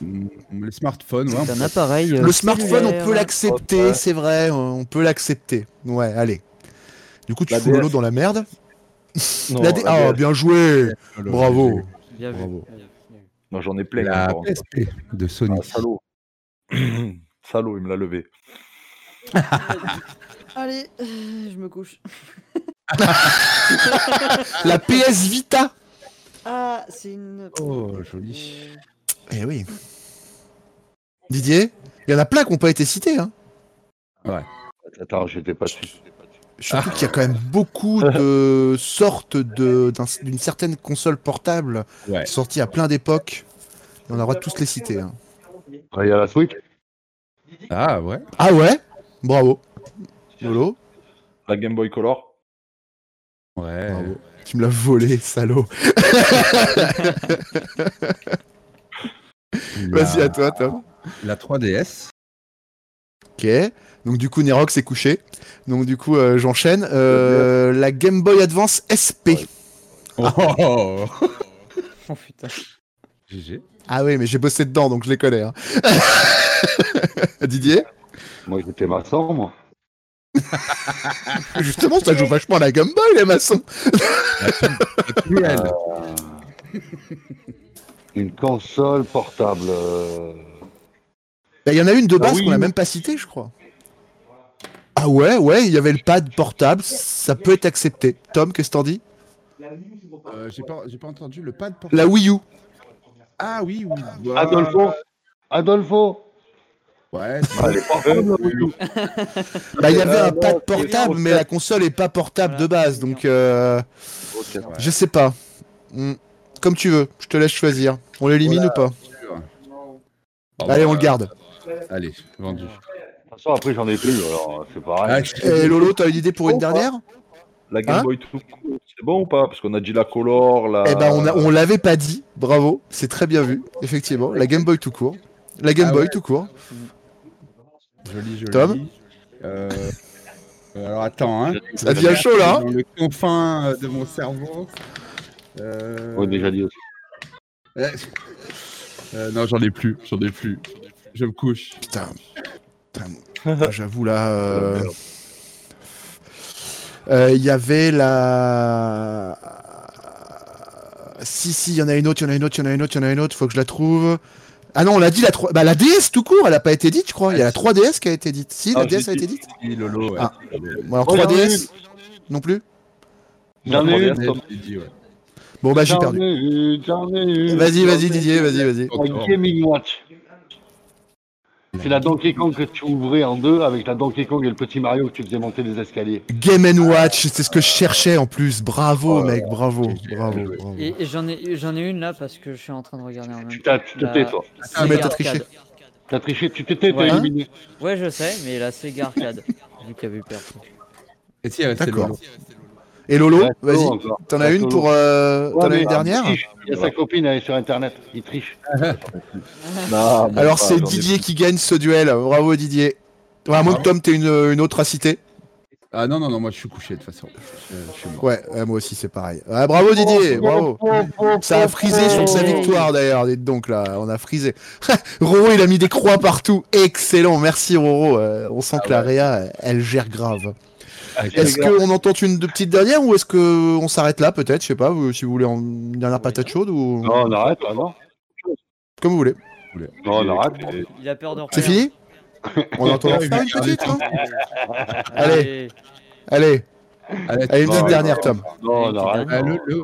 mm, le smartphone, ouais. un peut- appareil. euh, Le smartphone, on peut l'accepter, Ouais. c'est vrai, on peut l'accepter. Ouais, allez. Du coup, tu La fous. Lolo dans la merde. Non, La D- la Ah, bien joué Bravo Bien vu. Bravo. Moi, j'en ai plein. La. PSP de Sony. Ah, salaud. salaud, il me l'a levé. Allez, euh, je me couche. La PS Vita Ah, c'est une. Oh, joli. Euh, Eh oui. Didier Il y en a plein qui n'ont pas été cités. Hein. Attends, j'étais pas dessus. Surtout qu'il y a quand même beaucoup de sortes d'une certaine console portable Ouais. sortie à plein d'époques. On a le droit de tous les citer. hein. Il y a la Switch? Ah ouais. Ah ouais? Bravo. Lolo La Game Boy Color? Ouais. Bravo. Tu me l'as volé, salaud. Vas-y, à toi, Tom. La 3DS. Ok. Donc du coup, Nerox est couché. Donc du coup, euh, j'enchaîne. Euh, la Game Boy Advance SP. Oh, Oh putain. GG. Ah oui, mais j'ai bossé dedans, donc je les connais. hein. Didier Moi, j'étais maçon, moi. Justement, ça joue vachement à la Game Boy, les maçons. Une console portable. euh, Bah, Il y en a une de Ah base oui. qu'on n'a même pas citée, je crois. Ah ouais, ouais, il y avait le pad portable, ça peut être accepté. Tom, qu'est-ce que t'en dis? Euh, j'ai pas, j'ai pas entendu le pad portable. La Wii U. Ah oui, oui. ouais. Adolfo Adolfo Ouais. Ah, U. Bah, il y avait un non, pad portable, mais la console est pas portable de base, donc euh, je sais pas. Hmm. Comme tu veux, je te laisse choisir. On l'élimine ou pas Allez, on le garde. Allez, vendu. De toute façon, après, j'en ai plus, alors c'est Ah, pareil. Et Lolo, t'as une idée pour une dernière La Game Hein Boy tout court, c'est bon ou pas? Parce qu'on a dit la Color, la. Eh ben, on, a- on l'avait pas dit. Bravo, c'est très bien vu, effectivement. La Game Boy tout court. La Game Ah Boy ouais. tout court. Joli, joli. Tom Euh, euh, Alors attends, hein. Ça devient chaud là. Dans le confin euh, de mon cerveau. Euh... On a déjà dit aussi. euh, euh, non, j'en ai plus, j'en ai plus. Je me couche. Putain. Putain, moi, J'avoue là. euh, euh, Il y avait la. Si, si, il y en a une autre, il y en a une autre, il y en a une autre, il y en a une autre, faut que je la trouve. Ah non, on l'a dit, la, 3... bah, la DS tout court, elle a pas été dite, je crois. Il y a la 3DS qui a été dite. Si, la Ah, DS j'ai a été dite. Si, Lolo, ouais. Ah. Bon, alors Oh, j'en ai 3DS Non plus J'en ai une. Bon, bah j'ai J'en perdu. ai une, j'en ai une. Vas-y, vas-y, Didier, vas-y, vas-y. La Gaming Watch. C'est la Donkey Kong que tu ouvrais en deux avec la Donkey Kong et le petit Mario que tu faisais monter des escaliers. Game Watch, c'est ce que je cherchais en plus. Bravo, Oh mec, bravo, bravo, bravo. Et, et j'en ai, j'en ai une là parce que je suis en train de regarder en même Tu temps. t'as- tu te tais, toi. Ah, mais t'as triché. T'as triché, tu t'étais, t'as Ouais. éliminé. Ouais, je sais, mais la Sega Arcade. vu qu'il y avait eu personne. Et si, il restait D'accord. Lolo. Et Lolo, vas-y. T'en as une pour. euh, Ouais, T'en as une dernière Il triche. Il y a sa copine, elle est sur internet. Il triche. Non, Alors c'est Didier qui gagne ce duel. Bravo Didier. Ouais, à moins que Tom t'aies une, une autre à citer. Ah non, non, non, moi je suis couché de toute façon. Je, je suis mort. Ouais, ouais, moi aussi c'est pareil. Ouais, bravo Didier, bravo. Ça a frisé sur sa victoire d'ailleurs, dites donc là, on a frisé. Roro il a mis des croix partout, excellent, merci Roro. Euh, on sent que la Réa, elle gère grave. Est-ce qu'on entend une de petite dernière ou est-ce que on s'arrête là peut-être Je sais pas, vous- si vous voulez en- une dernière patate chaude ou Non, on arrête là, non comme vous voulez. Non, on arrête. Il a peur de C'est fini On entend une petite non Allez, Allez. allez, Allez, allez une petite dernière Tom. Non, on arrête. Ah, le- le-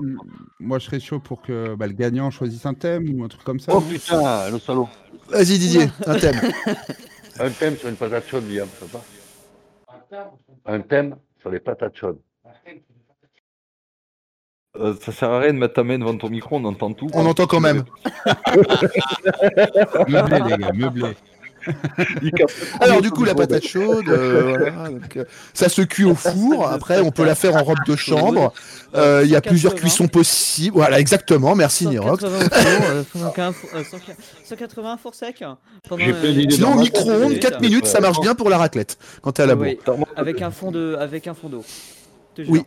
moi je serais chaud pour que bah, le gagnant choisisse un thème ou un truc comme ça. Oh putain, le salaud. Vas-y Didier, un thème. Un thème sur une patate chaude, Liam, ça va Un thème sur les patates chaudes. Euh, ça sert à rien de mettre ta main devant ton micro, on entend tout. On entend quand même. Meublé, les gars, meublé. Alors du coup la patate chaude, euh, voilà, donc, euh, ça se cuit au four. Après on peut la faire en robe de chambre. Euh, Il y a plusieurs cuissons possibles. Voilà exactement. Merci Nirox. 180 au four, 180 four- 180 four sec. Sinon micro-ondes 4 minutes ça marche bien pour la raclette quand t'es à la bourre. Oui, avec un fond de, avec un fond d'eau. Oui.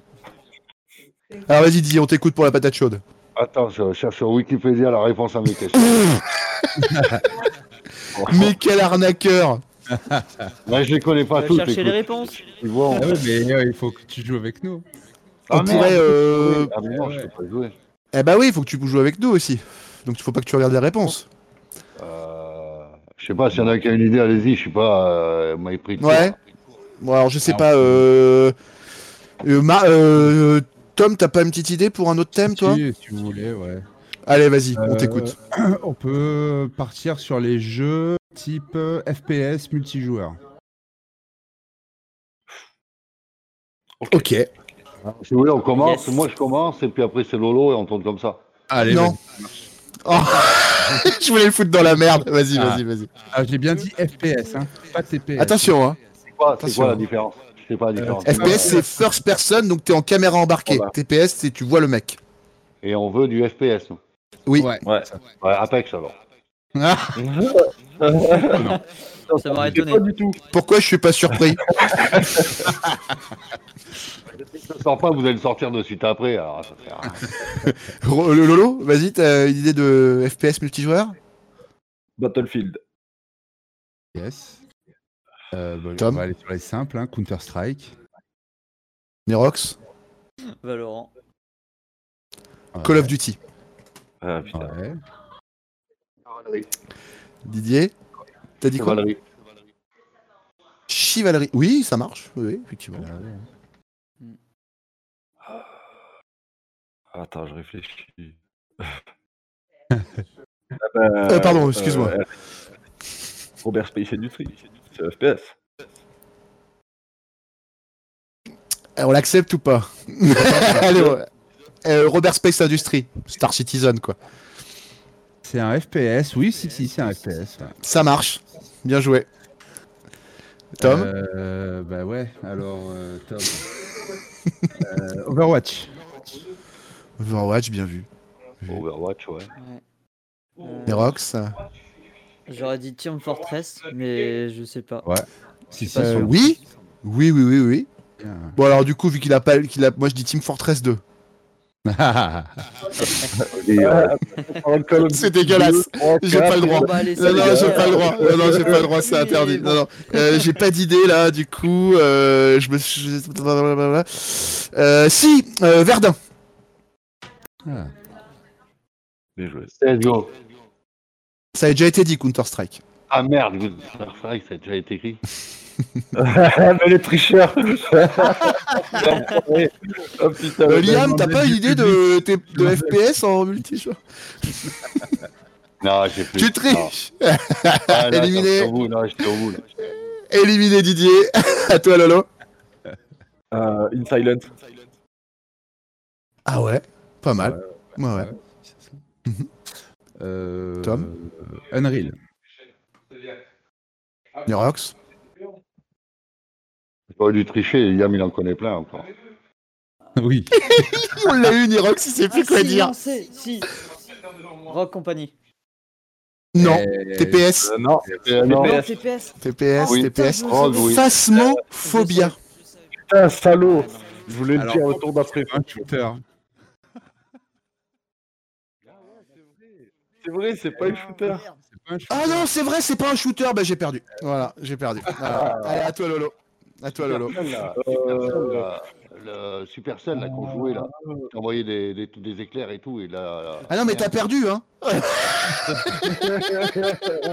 Alors vas-y Didier, on t'écoute pour la patate chaude. Attends, je cherche sur Wikipédia la réponse à mes questions. Mais quel arnaqueur Moi, je les connais pas Va toutes. chercher les réponses. Tu vois, Ah ouais, mais euh, il faut que tu joues avec nous. On Ah, merde, pourrait, je peux euh. Ah, mais non, je peux pas jouer. Eh bah oui, il faut que tu joues avec nous aussi. Donc il faut pas que tu regardes les réponses. Euh, je sais pas s'il y en a qui a une idée, allez-y, je sais pas, euh, m'avez pris de Ouais. Bon alors je sais pas. Euh... euh, Ma- euh, Tom, t'as pas une petite idée pour un autre thème toi si, si vous voulez, ouais. Allez vas-y, on Euh, t'écoute. On peut partir sur les jeux type euh, FPS multijoueur. Ok. Si vous voulez, on commence. Yes. Moi, je commence, et puis après, c'est Lolo, et on tourne comme ça. Allez, Non. Oh. je voulais le foutre dans la merde. Vas-y, Ah. vas-y, vas-y. Ah, j'ai bien dit FPS, hein, pas TPS. Attention, hein. C'est quoi, c'est la différence? Pas la différence? FPS, c'est first person, donc t'es en caméra embarquée. Voilà. TPS, c'est tu vois le mec. Et on veut du FPS. nous. Oui. Ouais. Ouais, ouais Apex alors. Ah, Ça m'aurait étonné. Pas du tout. pourquoi je suis pas surpris? Ça sort pas, vous allez le sortir de suite après. Alors, ça fait rien. Ro- le Lolo, vas-y, t'as une idée de FPS multijoueur? Battlefield. Yes. Euh, bah, Tom on va aller sur les simples, hein, Counter-Strike. Nerox? Valorant. Call of Duty. Ah, putain. Ouais. Didier T'as dit quoi? Valérie. Chivalry. Oui, ça marche. Oui, effectivement. Attends, je réfléchis. Euh, pardon, excuse-moi. euh, Robert Space Industries, c'est FPS. Euh, On l'accepte ou pas? Allez, ouais. Euh, Robert Space Industry, Star Citizen, quoi. C'est un FPS, oui, si, si, c'est un FPS. ouais. Ça marche. Bien joué. Tom euh, Bah ouais, alors, euh, Tom. Euh, Overwatch. Overwatch, bien vu. Overwatch, ouais. Ouais. Euh, Nerox J'aurais dit Team Fortress, mais je sais pas. Ouais. Si, Euh, Oui Oui, oui, oui, oui. Bon, alors, du coup, vu qu'il a pas. qu'il a... Moi, je dis Team Fortress 2. Euh, C'est dégueulasse. J'ai pas le droit. Non, non, j'ai pas le droit. Non, non, j'ai pas le droit, c'est interdit. Non, non. Euh, j'ai pas d'idée là, du coup. Euh, je me suis. Euh, si, euh, Verdun. Ah. Bien joué. Ça a déjà été dit, Counter-Strike. Ah merde, vrai que ça a déjà été écrit. mais les tricheurs Oh putain, Euh, Liam, t'as pas une idée de, tes- de FPS en multijoueur Non, j'ai plus. Tu Non. triches Ah, là, Éliminé. bout. Là. Éliminé Didier. à toi, Lolo. Euh, In Silence. Ah ouais, pas mal. Ouais, ouais. Euh, Tom euh, Unreal. Nerox. J'aurais dû tricher, Yam il en connaît plein encore. Oui. On l'a eu, Nerox, il sait plus Ah, quoi si, dire. si. Rock Company. Non, TPS. Euh, non, TPS. TPS. TPS, Oui. TPS. Rogue, oui. Phasmophobia. Putain, salaud Je voulais le dire au tour d'après. Un shooter. C'est vrai, c'est pas un shooter. C'est pas un shooter. Ah non, c'est vrai, c'est pas un shooter. Bah, j'ai perdu. Voilà, j'ai perdu. Voilà. Allez, à toi, Lolo. À toi, Lolo. Supercell, là, le Supercell là qu'on jouait là, qui envoyait des, des, des éclairs et tout et là. là- Ah non, mais t'as perdu, hein. Ouais,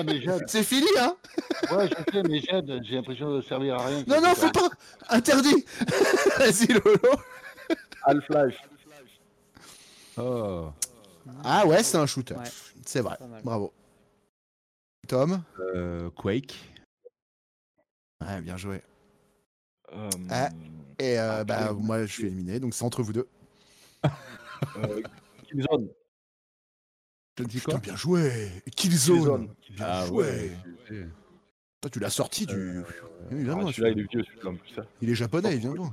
mais j'aide. C'est fini, hein. Ouais, je sais, mais j'aide. J'ai l'impression de servir à rien. Non, non, faut pas. Interdit. Vas-y, Lolo. Half-Life. Oh. Ah ouais, c'est un shooter. Ouais. C'est vrai. Pas mal. Bravo. Tom? Euh, Quake. Ouais, bien joué. Euh, Ah. Et euh, bah, moi, je suis éliminé, donc c'est entre vous deux. euh, Killzone. Je dis Putain, quoi? bien joué. Killzone. Killzone. Bien Ah joué. ouais. Toi, tu l'as sorti du. Ah, celui-là, il est vieux, celui-là en plus. hein. il est japonais, il vient d'où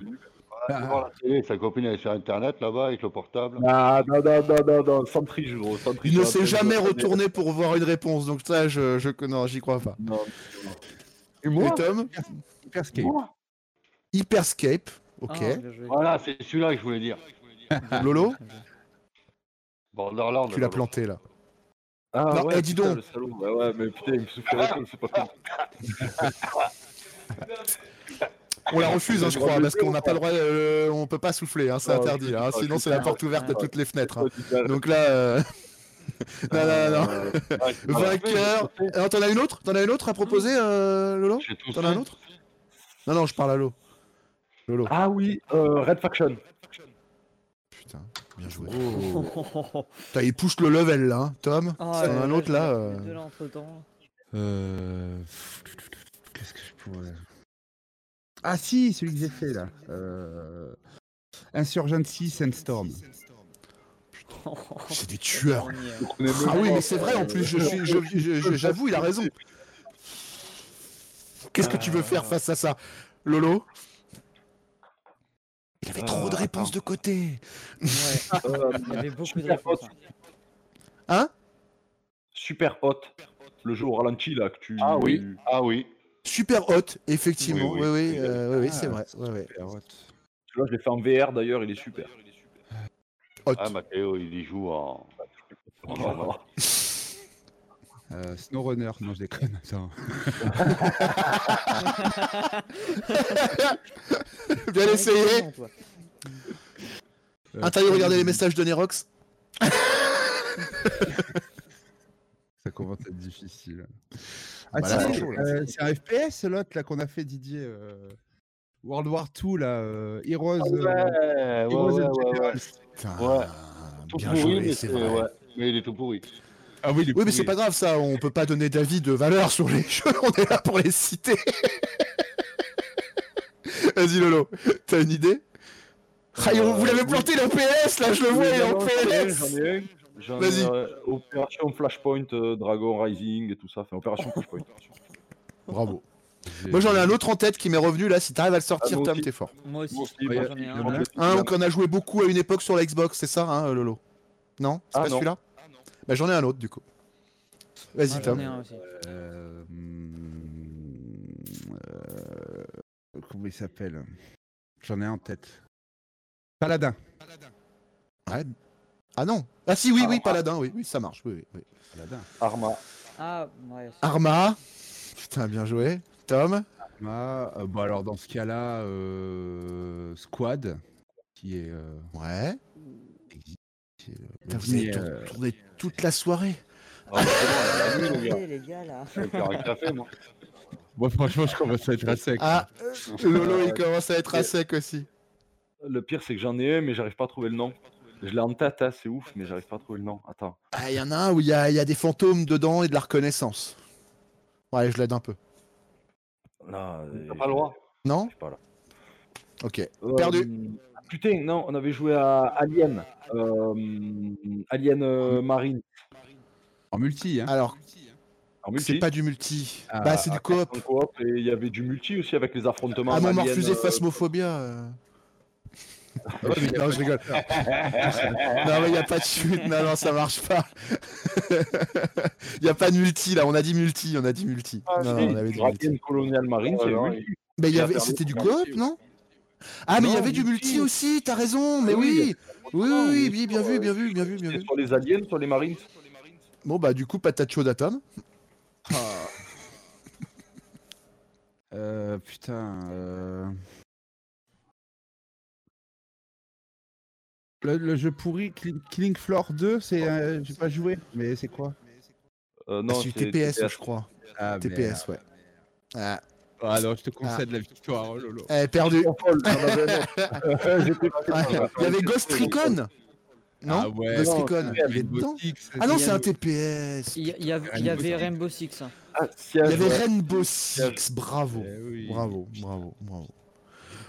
la télé, sa copine elle est sur internet là-bas avec le portable. Ah, non, non, non, non, non, sans triche, gros. Sans triche, Il ne sur s'est jamais retourné pour voir une réponse, donc ça, je, je non, j'y crois pas. Non. Et Et moi Tom? Hyperscape. Hyperscape, ok. Ah. Voilà, c'est celui-là que je voulais dire. Lolo, Borderland. tu l'as planté là. Ah, Non, ouais, eh, dis putain, donc. le salaud. Bah ouais, mais putain, il me souffle la tête, c'est pas cool. On la refuse, hein, je crois, parce qu'on n'a pas le droit, euh, on peut pas souffler, hein, c'est interdit, hein, sinon c'est la porte ouverte à toutes les fenêtres. hein. Donc, là, euh, non, non, non. Vainqueur. Alors, t'en as une autre? T'en as une autre à proposer, euh, Lolo? T'en as un fait. autre? Non, non, je parle à Lolo. Lolo. Ah oui, euh, Red Faction. Putain, bien joué. Oh. Putain, il pousse le level là, hein. Tom. Ah, as là, un autre là. euh. Euh... Qu'est-ce que je pourrais... Ah si, celui que j'ai fait là. Euh... Insurgency Sandstorm. C'est des tueurs. Ah oui, mais c'est vrai en plus, je suis- je- je- je- j'avoue, il a raison. Qu'est-ce que tu veux faire face à ça, Lolo? Il avait trop de réponses de côté. Ouais, Euh, il y avait beaucoup de super réponses. hot. hein? Super hot. Le jeu au ralenti là que tu. Ah oui, ah oui. Super hot, effectivement. Oui, Oui, oui, oui. euh, oui, oui, c'est Ah, vrai. Ouais, ouais. super hot. Celui-là, je l'ai fait en VR d'ailleurs, il est super. Hot. Ah, Mathéo, il y joue en. Euh, SnowRunner, non je déconne. Attends. Bien essayé. Euh, Intérieur, regardez les messages de Nerox. Ça commence à être difficile. Ah, Voilà, c'est euh, c'est un FPS l'autre là qu'on a fait Didier. euh, World War 2 là, euh, Heroes. Ah euh, ouais, ouais, Heroes ouais, ouais, ouais. Ouais. Tout bien pourri, joué, mais c'est c'est vrai. ouais. Mais il est tout pourri. Ah oui, Oui, mais c'est pas grave, ça. On peut pas donner d'avis de valeur sur les jeux. On est là pour les citer. Vas-y, Lolo. T'as une idée? Ah, Euh, Vous l'avez planté le PS, là, je le vois, il est en PS. J'en ai un. J'en ai, Vas-y. euh, Opération Flashpoint, euh, Dragon Rising et tout ça. Enfin, Opération Flashpoint. Bravo. J'ai- Moi, j'en ai un autre en tête qui m'est revenu, là. Si t'arrives à le sortir, Ah, Tom, aussi. t'es fort. Moi aussi, Moi j'en ai un. Un qu'on a joué beaucoup à une époque sur la Xbox, c'est ça, hein, Lolo? Non? C'est Ah, pas non. celui-là? Bah, j'en ai un autre, du coup. Vas-y, Ah, j'en ai Tom. Euh, euh, comment il s'appelle? J'en ai un en tête. Paladin. Ouais. Ah non Ah si, oui, oui, Paladin, oui, oui, ça marche, oui, oui, oui. Paladin. Arma. Ah, ouais. Arma. Putain, bien joué. Tom? Ah, euh, bon alors dans ce cas-là, euh, Squad, qui est. euh, Ouais. Euh, Putain, le vous avez tour- euh, tourné toute la soirée. Ah, c'est bon, elle a gars. Les gars, un café, moi. Moi franchement, je commence à être à sec. Ah, Lolo, il commence à être à sec aussi. Le pire, c'est que j'en ai un, mais j'arrive pas à trouver le nom. Je l'ai en tête, hein, c'est ouf, mais j'arrive pas à trouver le nom. Attends. Ah, il y en a un où il y a, il y a des fantômes dedans et de la reconnaissance. Ouais, je l'aide un peu. Là, euh, T'as pas le droit. Non je suis pas là. Ok. Euh, Perdu. Putain, non, on avait joué à Alien. Euh, Alien euh, Marine. En multi, hein. Alors, En multi. c'est pas du multi. Ah, bah, c'est du coop. et il y avait du multi aussi avec les affrontements. Ah, mon fusée euh, Phasmophobia. euh. non, je rigole. non, mais il n'y a pas de chute. Non, non, ça marche pas. Il n'y a pas de multi, là. On a dit multi. On a dit multi. Ah, non, si, on avait dit multi. Colonial Marine, Ouais, ouais. Mais y avait, c'était du coop, non? Ah, mais il y avait du multi. multi aussi, t'as raison, mais Ah oui, oui Oui, oui, bien, vu, bien vu, bien vu, bien C'est vu. sur les aliens, sur les marines. Bon, bah, du coup, patate chaude à Tom. Euh, putain. euh, Le, le jeu pourri, Kill- Killing Floor 2, c'est. euh, J'ai pas joué, mais c'est quoi? Euh, Ah, non, c'est c'est TPS, je crois. Ah, TPS, ouais. Ah, Ah non, je te concède la victoire, lolo. eh, perdu. Il y avait Ghost Recon Non Ah ouais, Ghost Recon, il est dedans Six, Ah non, c'est un TPS. Il y, avait, il y avait Rainbow Six. hein. Ah, Il y avait. Rainbow Six, bravo. Eh oui. Bravo, bravo, bravo.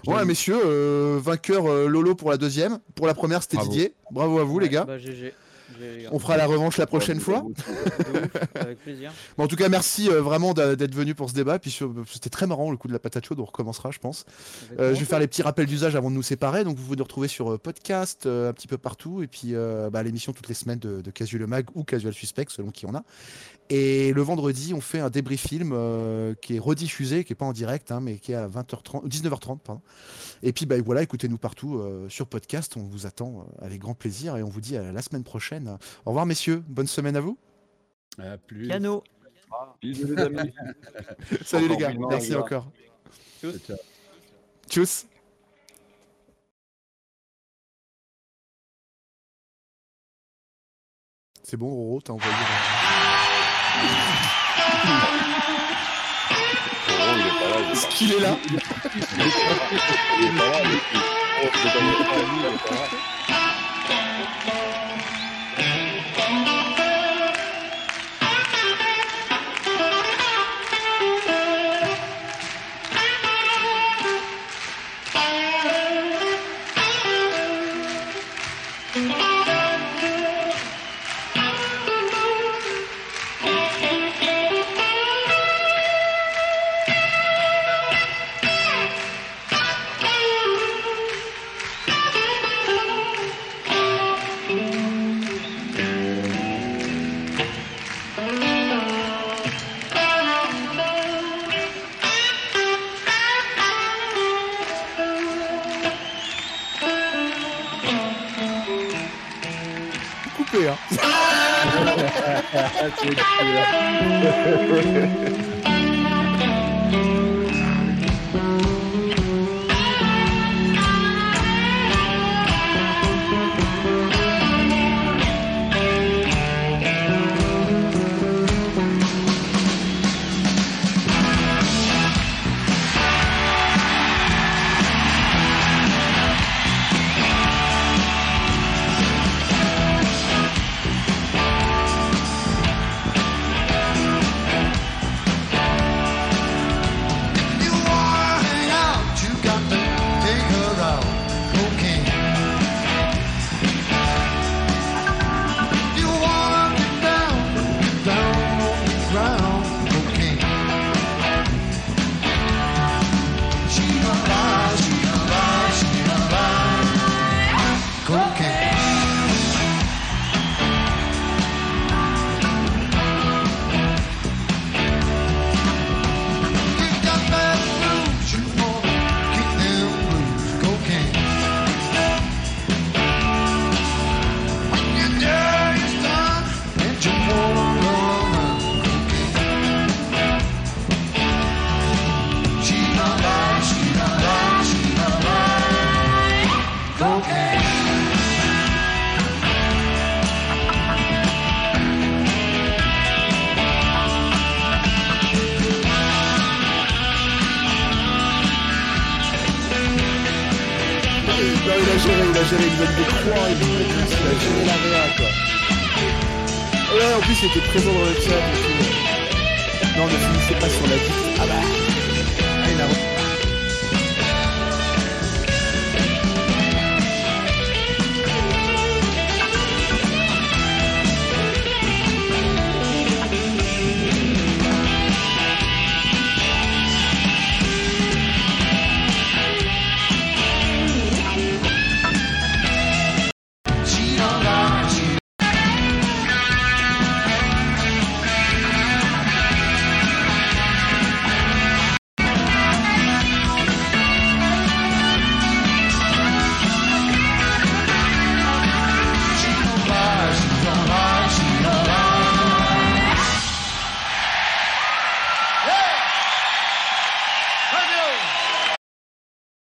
Ouais, messieurs, euh, vainqueur euh, Lolo pour la deuxième. Pour la première, c'était Bravo. Didier. Bravo à vous, les gars. Bah, GG. On fera la revanche la prochaine fois. Avec plaisir. Bon, en tout cas, merci euh, vraiment d'être venu pour ce débat. Puis c'était très marrant le coup de la patate chaude. On recommencera, je pense. Euh, je vais faire les petits rappels d'usage avant de nous séparer. Donc, vous pouvez nous retrouver sur euh, podcast, euh, un petit peu partout. Et puis, euh, bah, l'émission toutes les semaines de, de Casual le Mag ou Casual Suspect, selon qui on a. Et le vendredi, on fait un débrief film euh, qui est rediffusé, qui est pas en direct, hein, mais qui est à 20h30, 19h30. Pardon. Et puis, bah, voilà, écoutez-nous partout euh, sur podcast. On vous attend euh, avec grand plaisir et on vous dit à la semaine prochaine. Au revoir, messieurs. Bonne semaine à vous. À plus. Piano. Bisous, les amis. Salut les gars. Merci encore. Ciao. Tchuss. C'est bon, Roro, t'as envoyé. Est-ce qu'il est là? Il est pas là. il est pas là. That's ridiculous.